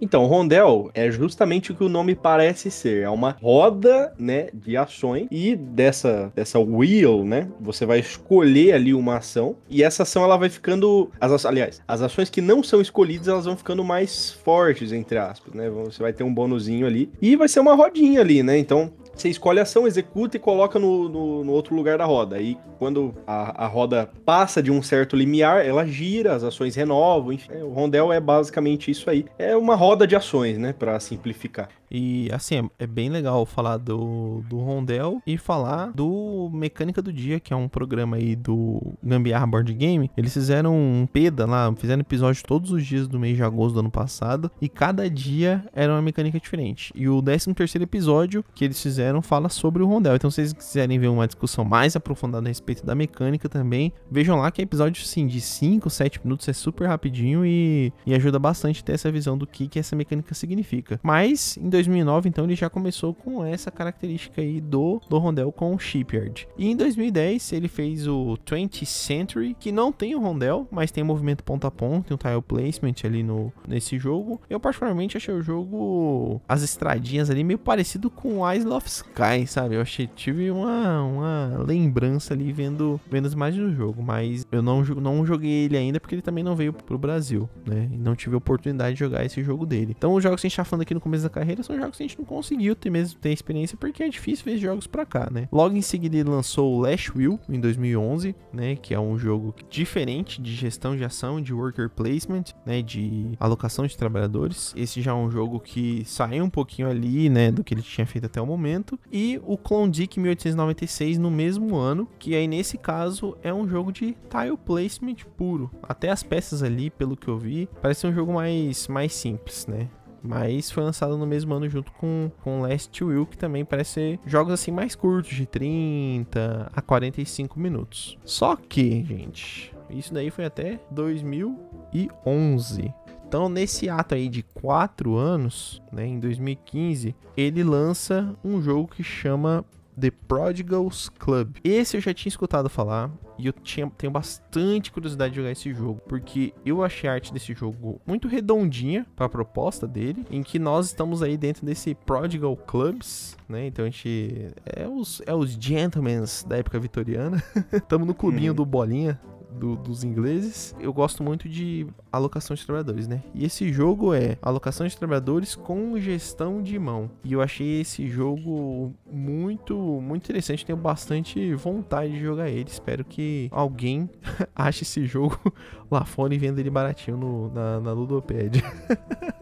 Então, rondel é justamente o que o nome parece ser. É uma roda, né, de ações e dessa dessa wheel, né, você vai escolher ali uma ação e essa ação ela vai ficando, as, aliás, as ações que não são escolhidas elas vão ficando mais fortes entre aspas, né? Você vai ter um bônusinho ali e vai ser uma rodinha ali, né? Então, você escolhe a ação, executa e coloca no, no, no outro lugar da roda. Aí, quando a, a, roda passa de um certo limiar, ela gira, as ações renovam. Enfim, o rondel é basicamente isso aí. É uma roda de ações, né? Para simplificar. E assim, é, bem legal falar do, do Rondel e falar do Mecânica do Dia, que é um programa aí do Gambiarra Board Game. Eles fizeram um PEDA lá, fizeram episódio todos os dias do mês de agosto do ano passado. E cada dia era uma mecânica diferente. E o 13 terceiro episódio que eles fizeram fala sobre o Rondel. Então, se vocês quiserem ver uma discussão mais aprofundada a respeito da mecânica também, vejam lá que é episódio assim, de 5, 7 minutos, é super rapidinho e, e ajuda bastante a ter essa visão do que, que essa mecânica significa. Mas, em 2009, então, ele já começou com essa característica aí do, do Rondel com o Shipyard. E em 2010, ele fez o 20th Century, que não tem o Rondel, mas tem movimento ponta a ponta, tem um tile placement ali no, nesse jogo. Eu, particularmente, achei o jogo, as estradinhas ali, meio parecido com Isle of Sky, sabe? Eu achei, tive uma, uma lembrança ali vendo, vendo as imagens do jogo, mas eu não, não joguei ele ainda porque ele também não veio pro Brasil, né? E não tive oportunidade de jogar esse jogo dele. Então, os jogos que a gente tá falando aqui no começo da carreira são jogos que a gente não conseguiu ter mesmo ter experiência porque é difícil ver jogos pra cá, né? Logo em seguida ele lançou o Lash Will em 2011, né? Que é um jogo diferente de gestão de ação, de worker placement, né? De alocação de trabalhadores. Esse já é um jogo que saiu um pouquinho ali, né? Do que ele tinha feito até o momento. E o Klondike 1896 no mesmo ano, que aí nesse caso é um jogo de tile placement puro. Até as peças ali, pelo que eu vi, parece um jogo mais, mais simples, né? Mas foi lançado no mesmo ano junto com, com Last Will, que também parece ser jogos assim mais curtos, de 30 a 45 minutos. Só que, gente, isso daí foi até 2011. Então, nesse ato aí de 4 anos, né, em 2015, ele lança um jogo que chama The Prodigals Club. Esse eu já tinha escutado falar e eu tinha, tenho bastante curiosidade de jogar esse jogo, porque eu achei a arte desse jogo muito redondinha para a proposta dele, em que nós estamos aí dentro desse Prodigal Clubs, né? Então a gente é os, é os gentlemen da época vitoriana. Estamos no clubinho uhum. do Bolinha, do, dos ingleses. Eu gosto muito de alocação de trabalhadores, né? E esse jogo é alocação de trabalhadores com gestão de mão. E eu achei esse jogo muito, muito interessante. Tenho bastante vontade de jogar ele. Espero que alguém ache esse jogo lá fora e venda ele baratinho no, na, na Ludopad.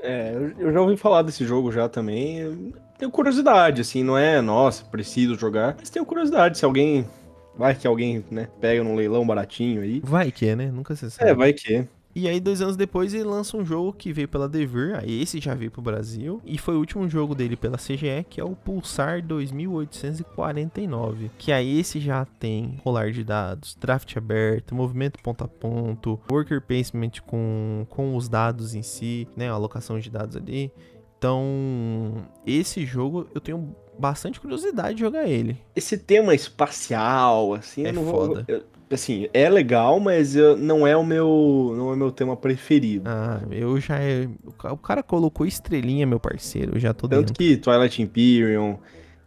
É, eu já ouvi falar desse jogo já também. Tenho curiosidade, assim, não é, nossa, preciso jogar, mas tenho curiosidade se alguém Vai que alguém, né, pega num leilão baratinho aí. Vai que né? Nunca se sabe. É, vai que. E aí, dois anos depois, ele lança um jogo que veio pela Devir, aí esse já veio pro Brasil, e foi o último jogo dele pela CGE, que é o Pulsar 2849. Que aí esse já tem rolar de dados, draft aberto, movimento ponto a ponto, worker placement com, com os dados em si, né, alocação de dados ali. Então, esse jogo eu tenho bastante curiosidade de jogar ele. Esse tema espacial, assim, é eu não foda. vou. Eu, assim, é legal, mas eu, não é o meu não é meu tema preferido. Ah, eu já é, o cara colocou estrelinha, meu parceiro, eu já tô Tanto dentro. que Twilight Imperium,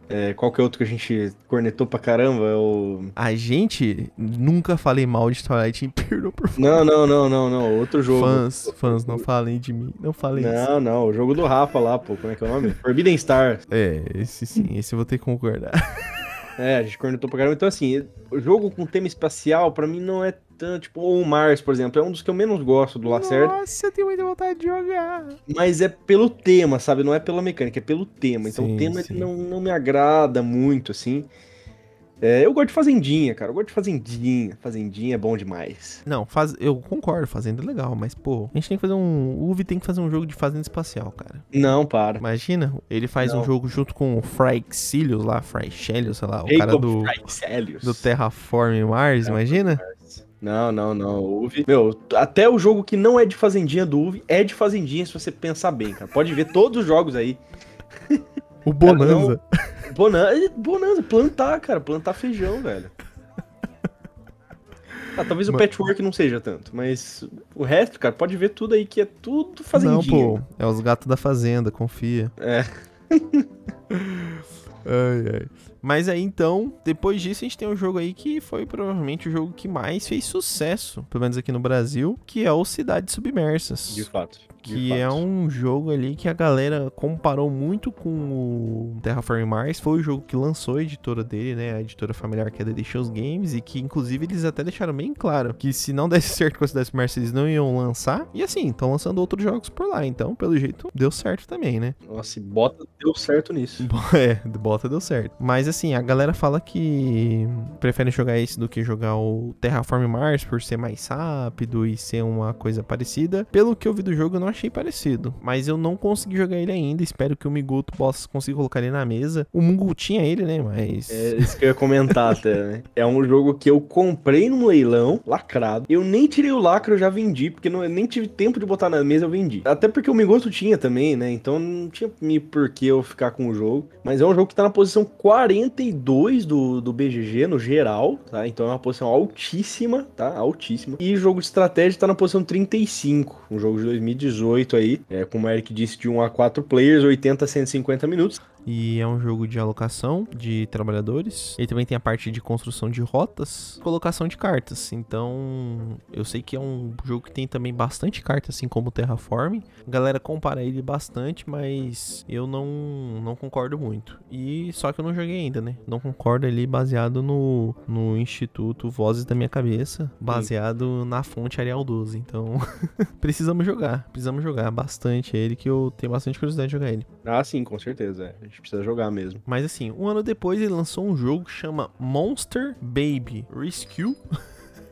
é, qual que é outro que a gente cornetou pra caramba? É o... A gente nunca falei mal de Twilight Imperium, por favor. Não, não, não, não, não. Outro jogo. Fãs, fãs, não falem de mim. Não falem não, isso. Não, não. O jogo do Rafa lá, pô. Como é que é o nome? Forbidden Star. É, esse sim, esse eu vou ter que concordar. É, a gente cornetou pra caramba. Então, assim, jogo com tema espacial, pra mim, não é tanto. Tipo, o Mars, por exemplo, é um dos que eu menos gosto do Lacerda. Nossa, eu tenho muita vontade de jogar. Mas é pelo tema, sabe? Não é pela mecânica, é pelo tema. Então Sim, o tema não, não me agrada muito, assim. É, eu gosto de fazendinha, cara. Eu gosto de fazendinha. Fazendinha é bom demais. Não, faz, eu concordo, fazenda é legal, mas pô, a gente tem que fazer um. O Uvi tem que fazer um jogo de fazenda espacial, cara. Não, para. Imagina, ele faz um Não. jogo junto com o Freixilius lá, Freixelius, sei lá, o cara Jacob do, Freixelius. do Terraform Mars, imagina? Não, não, não. O UV. Meu, até o jogo que não é de fazendinha do UV é de fazendinha se você pensar bem, cara. Pode ver todos os jogos aí. O Bonanza. Bonanza, Bonanza, plantar, cara. Plantar feijão, velho. Ah, talvez o Mas- patchwork não seja tanto, mas o resto, cara, pode ver tudo aí que é tudo Não, fazendinha. pô, é os gatos da fazenda, confia. É. Ai, ai. Mas aí então, depois disso, a gente tem um jogo aí que foi provavelmente o jogo que mais fez sucesso, pelo menos aqui no Brasil, que é o Cidades Submersas. De fato. Que é um jogo ali que a galera comparou muito com o Terraform Mars. Foi o jogo que lançou a editora dele, né? A editora familiar que é The Delicious Games. E que, inclusive, eles até deixaram bem claro que se não desse certo com a Cidade Submersa, eles não iam lançar. E assim, estão lançando outros jogos por lá. Então, pelo jeito, deu certo também, né? Nossa, e bota deu certo nisso. É, bota deu certo. Mas assim, a galera fala que prefere jogar esse do que jogar o Terraform Mars por ser mais rápido e ser uma coisa parecida. Pelo que eu vi do jogo, eu não achei parecido. Mas eu não consegui jogar ele ainda. Espero que o Miguto possa conseguir colocar ele na mesa. O Mungu tinha ele, né? Mas. É isso que eu ia comentar até, né? É um jogo que eu comprei num leilão, lacrado. Eu nem tirei o lacre, eu já vendi, porque não, eu nem tive tempo de botar na mesa, eu vendi. Até porque o Migoto tinha também, né? Então não tinha me por que eu ficar com o jogo. Mas é um jogo que tá na posição 42 do, do BGG no geral, tá? Então é uma posição altíssima, tá? Altíssima. E jogo de estratégia tá na posição 35. Um jogo de 2018 aí, é, como o Eric disse, de 1 a 4 players, 80 a 150 minutos. E é um jogo de alocação de trabalhadores. Ele também tem a parte de construção de rotas, colocação de cartas. Então, eu sei que é um jogo que tem também bastante cartas, assim como o Terraform. A galera compara ele bastante, mas eu não, não concordo muito. E só que eu não joguei ainda, né? Não concordo ali baseado no, no Instituto Vozes da Minha Cabeça, baseado na fonte Arial 12. Então, precisamos jogar. Precisamos jogar bastante ele, que eu tenho bastante curiosidade de jogar ele. Ah, sim, com certeza. A gente precisa jogar mesmo. Mas assim, um ano depois ele lançou um jogo que chama Monster Baby Rescue Não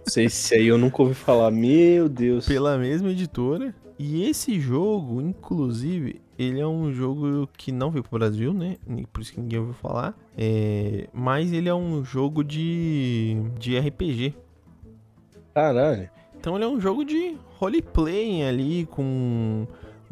sei se aí eu nunca ouvi falar. Meu Deus. pela mesma editora. E esse jogo, inclusive, ele é um jogo que não veio pro Brasil, né? Nem- Por isso que ninguém ouviu falar. É, Mas ele é um jogo de, de RPG. Caralho. Então ele é um jogo de roleplay ali, com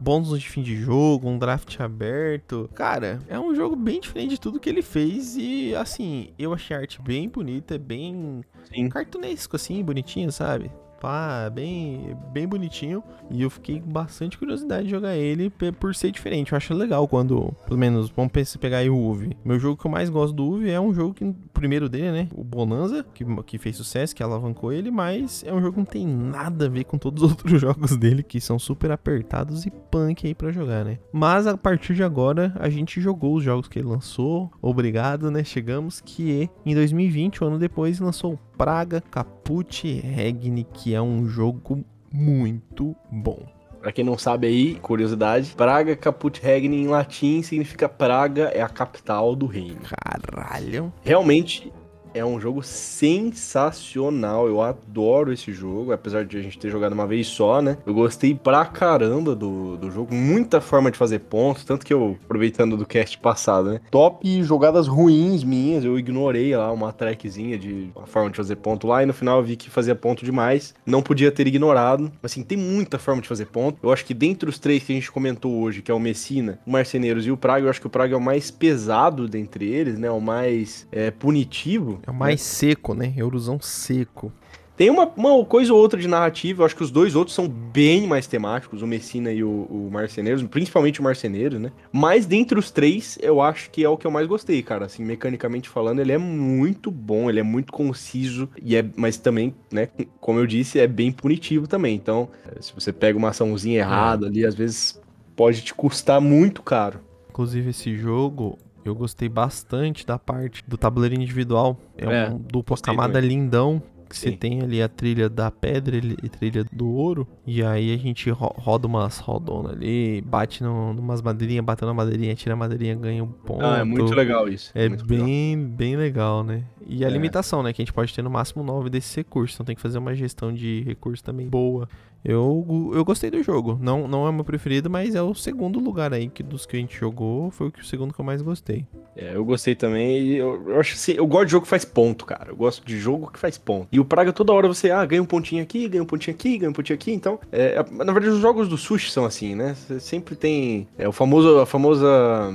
bônus de fim de jogo, um draft aberto. Cara, é um jogo bem diferente de tudo que ele fez e, assim, eu achei a arte bem bonita, bem Sim. cartunesco, assim, bonitinho, sabe? Pá, bem, bem bonitinho. E eu fiquei com bastante curiosidade de jogar ele por ser diferente. Eu acho legal quando, pelo menos, vamos pegar aí o UV. Meu jogo que eu mais gosto do UV é um jogo que, primeiro dele, né? O Bonanza, que, que fez sucesso, que alavancou ele, mas é um jogo que não tem nada a ver com todos os outros jogos dele, que são super apertados e punk aí para jogar, né? Mas a partir de agora, a gente jogou os jogos que ele lançou. Obrigado, né? Chegamos que em 2020, um ano depois, lançou Praga Caput Regni, que é um jogo muito bom. Pra quem não sabe aí, curiosidade, Praga Caput Regni em latim significa Praga é a capital do reino. Caralho. Realmente é um jogo sensacional. Eu adoro esse jogo, apesar de a gente ter jogado uma vez só, né? Eu gostei pra caramba do, do jogo. Muita forma de fazer pontos, tanto que eu, aproveitando do cast passado, né? Top jogadas ruins minhas, eu ignorei lá uma trackzinha de uma forma de fazer ponto lá e no final eu vi que fazia ponto demais. Não podia ter ignorado. Assim, tem muita forma de fazer ponto. Eu acho que dentre os três que a gente comentou hoje, que é o Messina, o Marceneiros e o Praga, eu acho que o Praga é o mais pesado dentre eles, né? O mais é, punitivo. É o mais né? seco, né? Eurozão seco. Tem uma, uma coisa ou outra de narrativa, eu acho que os dois outros são bem mais temáticos, o Messina e o, o Marceneiros, principalmente o Marceneiros, né? Mas dentre os três, eu acho que é o que eu mais gostei, cara. Assim, mecanicamente falando, ele é muito bom, ele é muito conciso, e é, mas também, né, como eu disse, é bem punitivo também. Então, se você pega uma açãozinha errada ali, às vezes pode te custar muito caro. Inclusive, esse jogo, eu gostei bastante da parte do tabuleiro individual. É, é um dupla camada também. lindão. Que você tem ali a trilha da pedra e trilha do ouro. E aí a gente ro roda umas rodonas ali, bate no, numas madeirinhas, bate na madeirinha, tira a madeirinha, ganha um ponto. Ah, é muito legal isso. É, bem, legal. bem legal, né? E a é. limitação, né? Que a gente pode ter no máximo 9 desses recursos. Então tem que fazer uma gestão de recursos também boa. Eu, eu gostei do jogo. Não, não é o meu preferido, mas é o segundo lugar aí que dos que a gente jogou. Foi o segundo que eu mais gostei. É, eu gostei também. Eu, eu acho assim, eu gosto de jogo que faz ponto, cara. Eu gosto de jogo que faz ponto. E o Praga toda hora você ah, ganha um pontinho aqui, ganha um pontinho aqui, ganha um pontinho aqui. Então, é, na verdade, os jogos do sushi são assim, né? Você sempre tem é, o famoso, a famosa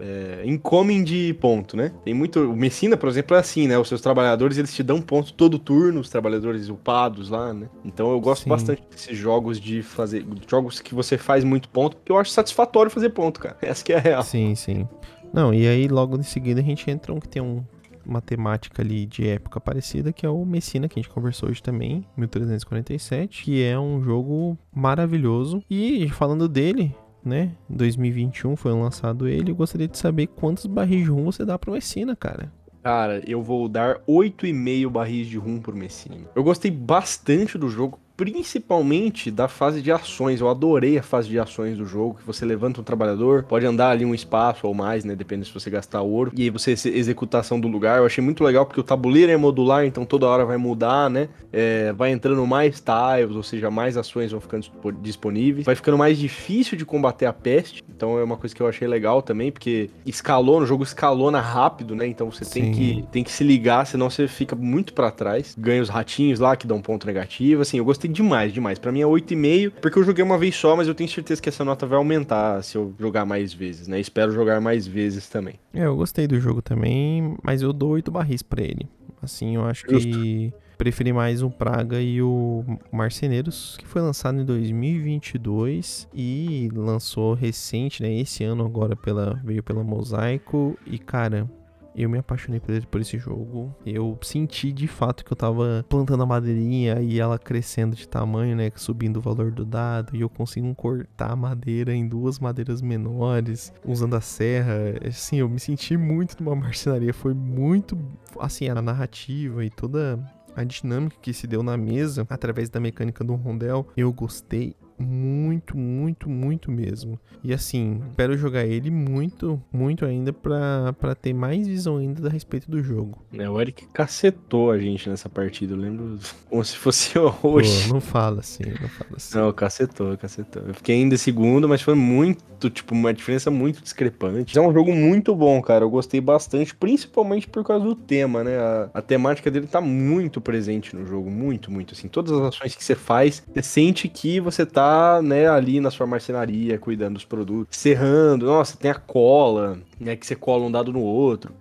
é, incoming de ponto, né? Tem muito. O Messina, por exemplo, é assim, né? Os seus trabalhadores eles te dão ponto todo turno, os trabalhadores upados lá, né? Então eu gosto Sim. bastante desses jogos de fazer. Jogos que você faz muito ponto, porque eu acho satisfatório fazer ponto, cara. Essa que é a real. Sim, sim. Não, e aí logo em seguida a gente entra um que tem um, uma temática ali de época parecida, que é o Messina, que a gente conversou hoje também, 1347, que é um jogo maravilhoso. E falando dele, né? 2021 foi lançado ele. Eu gostaria de saber quantos barris de rum você dá pro Messina, cara. Cara, eu vou dar 8,5 barris de rum pro Messina. Eu gostei bastante do jogo, principalmente da fase de ações. Eu adorei a fase de ações do jogo, que você levanta um trabalhador, pode andar ali um espaço ou mais, né, depende se você gastar ouro, e aí você executação do lugar. Eu achei muito legal porque o tabuleiro é modular, então toda hora vai mudar, né? É, vai entrando mais tiles, ou seja, mais ações vão ficando disponíveis. Vai ficando mais difícil de combater a peste, então é uma coisa que eu achei legal também, porque escalou, no jogo escalona rápido, né? Então você tem que, tem que se ligar, senão você fica muito para trás. Ganha os ratinhos lá que dão ponto negativo, assim, eu gostei gostei demais, demais. Para mim é 8,5, porque eu joguei uma vez só, mas eu tenho certeza que essa nota vai aumentar se eu jogar mais vezes, né? Espero jogar mais vezes também. É, eu gostei do jogo também, mas eu dou 8 barris para ele. Assim, eu acho Justo. que preferi mais o Praga e o Marceneiros, que foi lançado em 2022 e lançou recente, né? Esse ano agora pela veio pela Mosaico e cara, eu me apaixonei por esse jogo. Eu senti de fato que eu tava plantando a madeirinha e ela crescendo de tamanho, né? Subindo o valor do dado. E eu consigo cortar a madeira em duas madeiras menores, usando a serra. Assim, eu me senti muito numa marcenaria. Foi muito, assim, a narrativa e toda a dinâmica que se deu na mesa através da mecânica do rondel, eu gostei muito, muito, muito mesmo. E assim, espero jogar ele muito, muito ainda pra, ter mais visão ainda a respeito do jogo. É, o Eric cacetou a gente nessa partida, eu lembro como se fosse hoje. Pô, não fala assim, não fala assim. Não, cacetou, cacetou. Eu fiquei ainda segundo, mas foi muito, tipo, uma diferença muito discrepante. É um jogo muito bom, cara, eu gostei bastante, principalmente por causa do tema, né? A, a temática dele tá muito presente no jogo, muito, muito, assim. Todas as ações que você faz, você sente que você tá tá, né, ali na sua marcenaria, cuidando dos produtos, serrando. Nossa, tem a cola, né, que você cola um dado no outro.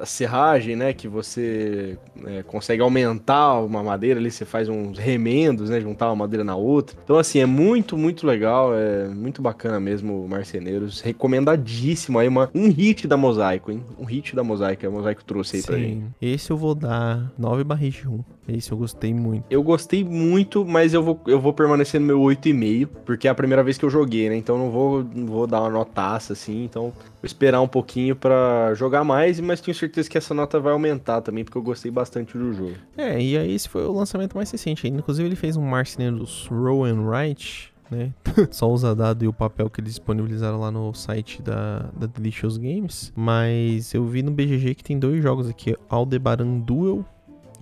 A, serragem, né, que você é, consegue aumentar uma madeira ali, você faz uns remendos, né, juntar uma madeira na outra. Então, assim, é muito, muito legal, é muito bacana mesmo, Marceneiros. Recomendadíssimo aí, uma, um hit da Mosaico, hein? Um hit da Mosaico, a Mosaico trouxe aí Sim, pra gente. esse eu vou dar 9 barris de 1. Esse eu gostei muito. Eu gostei muito, mas eu vou, eu vou permanecer no meu 8,5, porque é a primeira vez que eu joguei, né? Então não vou, não vou dar uma notaça assim, então vou esperar um pouquinho para jogar mais, mas tenho certeza que essa nota vai aumentar também, porque eu gostei bastante do jogo. É, e aí esse foi o lançamento mais recente. Inclusive ele fez um Marcineiros Row and Write, né? Só usa dado e o papel que eles disponibilizaram lá no site da, da Delicious Games. Mas eu vi no BGG que tem dois jogos aqui: Aldebaran Duel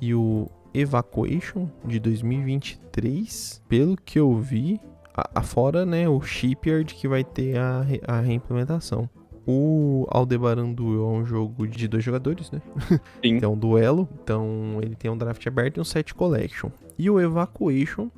e o Evacuation de 2023. Pelo que eu vi, afora né, o Shipyard que vai ter a, a reimplementação. O Aldebaran Duel é um jogo de dois jogadores, né? Sim. é um duelo, então ele tem um draft aberto e um set collection. E o Evacuation,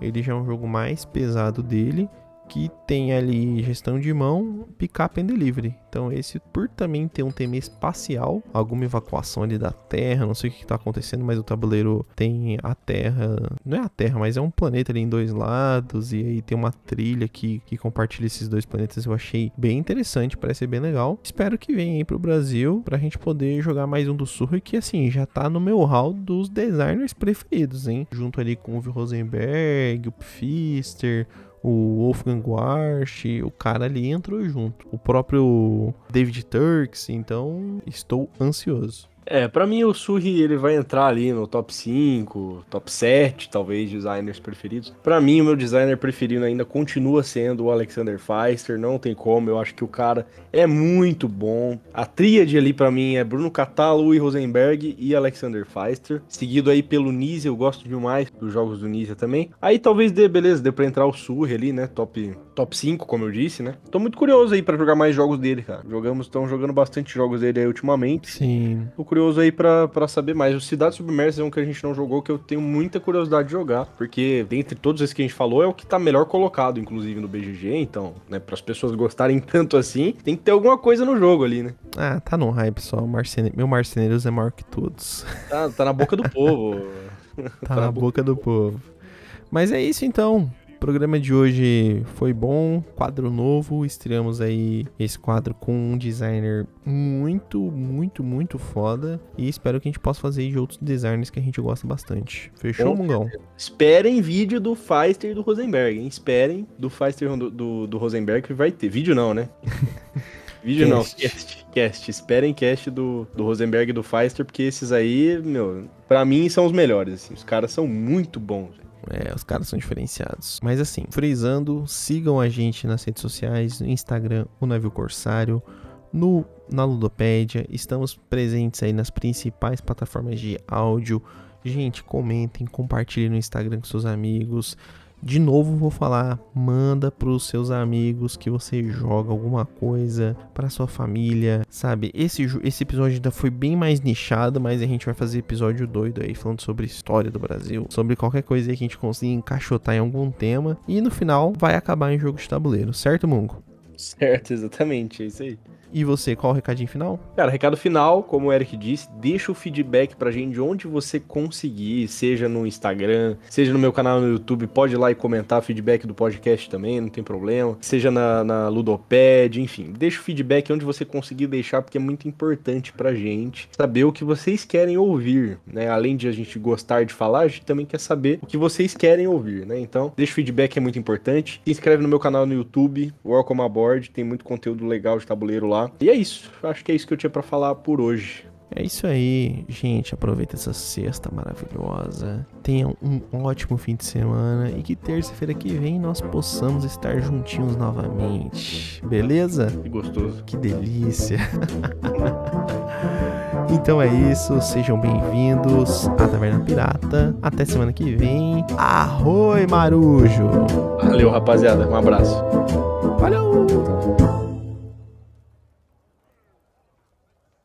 ele já é um jogo mais pesado dele, que tem ali gestão de mão, pick-up and delivery. Então esse, por também ter um tema espacial, alguma evacuação ali da Terra, não sei o que está acontecendo, mas o tabuleiro tem a Terra, não é a Terra, mas é um planeta ali em dois lados, e aí tem uma trilha que, que compartilha esses dois planetas, eu achei bem interessante, parece bem legal. Espero que venha aí pro Brasil, pra gente poder jogar mais um do Surro, que assim, já tá no meu hall dos designers preferidos, hein? Junto ali com o Rosenberg, o Pfister, o Wolfgang Warsch, o cara ali entrou junto. O próprio David Turks, então estou ansioso. É, para mim o Surri ele vai entrar ali no top 5, top 7, talvez, designers preferidos. Para mim o meu designer preferido ainda continua sendo o Alexander Feister, não tem como, eu acho que o cara é muito bom. A tríade ali para mim é Bruno Catalo, Louis Rosenberg e Alexander Feister, seguido aí pelo Nise, eu gosto demais dos jogos do Nise também. Aí talvez dê, beleza, dê pra entrar o Surri ali, né, top top 5, como eu disse, né? Tô muito curioso aí para jogar mais jogos dele, cara. Jogamos, estão jogando bastante jogos dele aí ultimamente. Sim. Tô curioso aí para saber mais. O Cidade Submersa é um que a gente não jogou, que eu tenho muita curiosidade de jogar, porque dentre todos esses que a gente falou, é o que tá melhor colocado, inclusive no BGG, então, né, para as pessoas gostarem tanto assim, tem que ter alguma coisa no jogo ali, né? Ah, tá no hype só. Marcene... Meu Marceneiros é maior que todos. Tá, tá na boca do povo. tá, tá, na, boca, boca do povo. Mas é isso então. O programa de hoje foi bom, quadro novo, estreamos aí esse quadro com um designer muito, muito, muito foda e espero que a gente possa fazer de outros designers que a gente gosta bastante. Fechou, Mungão? Esperem vídeo do Feister e do Rosenberg, hein? Esperem do Feister do, do, do Rosenberg que vai ter. Vídeo não, né? Vídeo cast. não, cast, cast. Esperem cast do, do Rosenberg e do Feister, porque esses aí, meu, pra mim são os melhores, assim. Os caras são muito bons. É, os caras são diferenciados. Mas assim, frisando, sigam a gente nas redes sociais, no Instagram, o Navio Corsário, no, na Ludopédia. Estamos presentes aí nas principais plataformas de áudio. Gente, comentem, compartilhem no Instagram com seus amigos. De novo vou falar, manda pros seus amigos que você joga alguma coisa para sua família, sabe? Esse esse episódio ainda foi bem mais nichado, mas a gente vai fazer episódio doido aí falando sobre história do Brasil, sobre qualquer coisa que a gente consiga encaixotar em algum tema e no final vai acabar em jogo de tabuleiro, certo, Mungo? Certo, exatamente, é isso aí. E você, qual o recadinho final? Cara, recado final, como o Eric disse, deixa o feedback pra gente de onde você conseguir, seja no Instagram, seja no meu canal no YouTube, pode ir lá e comentar feedback do podcast também, não tem problema. Seja na, na Ludopad, enfim, deixa o feedback onde você conseguir deixar, porque é muito importante pra gente saber o que vocês querem ouvir, né? Além de a gente gostar de falar, a gente também quer saber o que vocês querem ouvir, né? Então, deixa o feedback, é muito importante. Se inscreve no meu canal no YouTube, Welcome Aboard, tem muito conteúdo legal de tabuleiro lá lá. E é isso. Acho que é isso que eu tinha para falar por hoje. É isso aí, gente. Aproveita essa sexta maravilhosa. Tenha um ótimo fim de semana e que terça-feira que vem nós possamos estar juntinhos novamente. Beleza? Que gostoso. Que delícia. então é isso. Sejam bem-vindos à Taverna Pirata. Até semana que vem. Arroi, Marujo. Valeu, rapaziada. Um abraço. Valeu!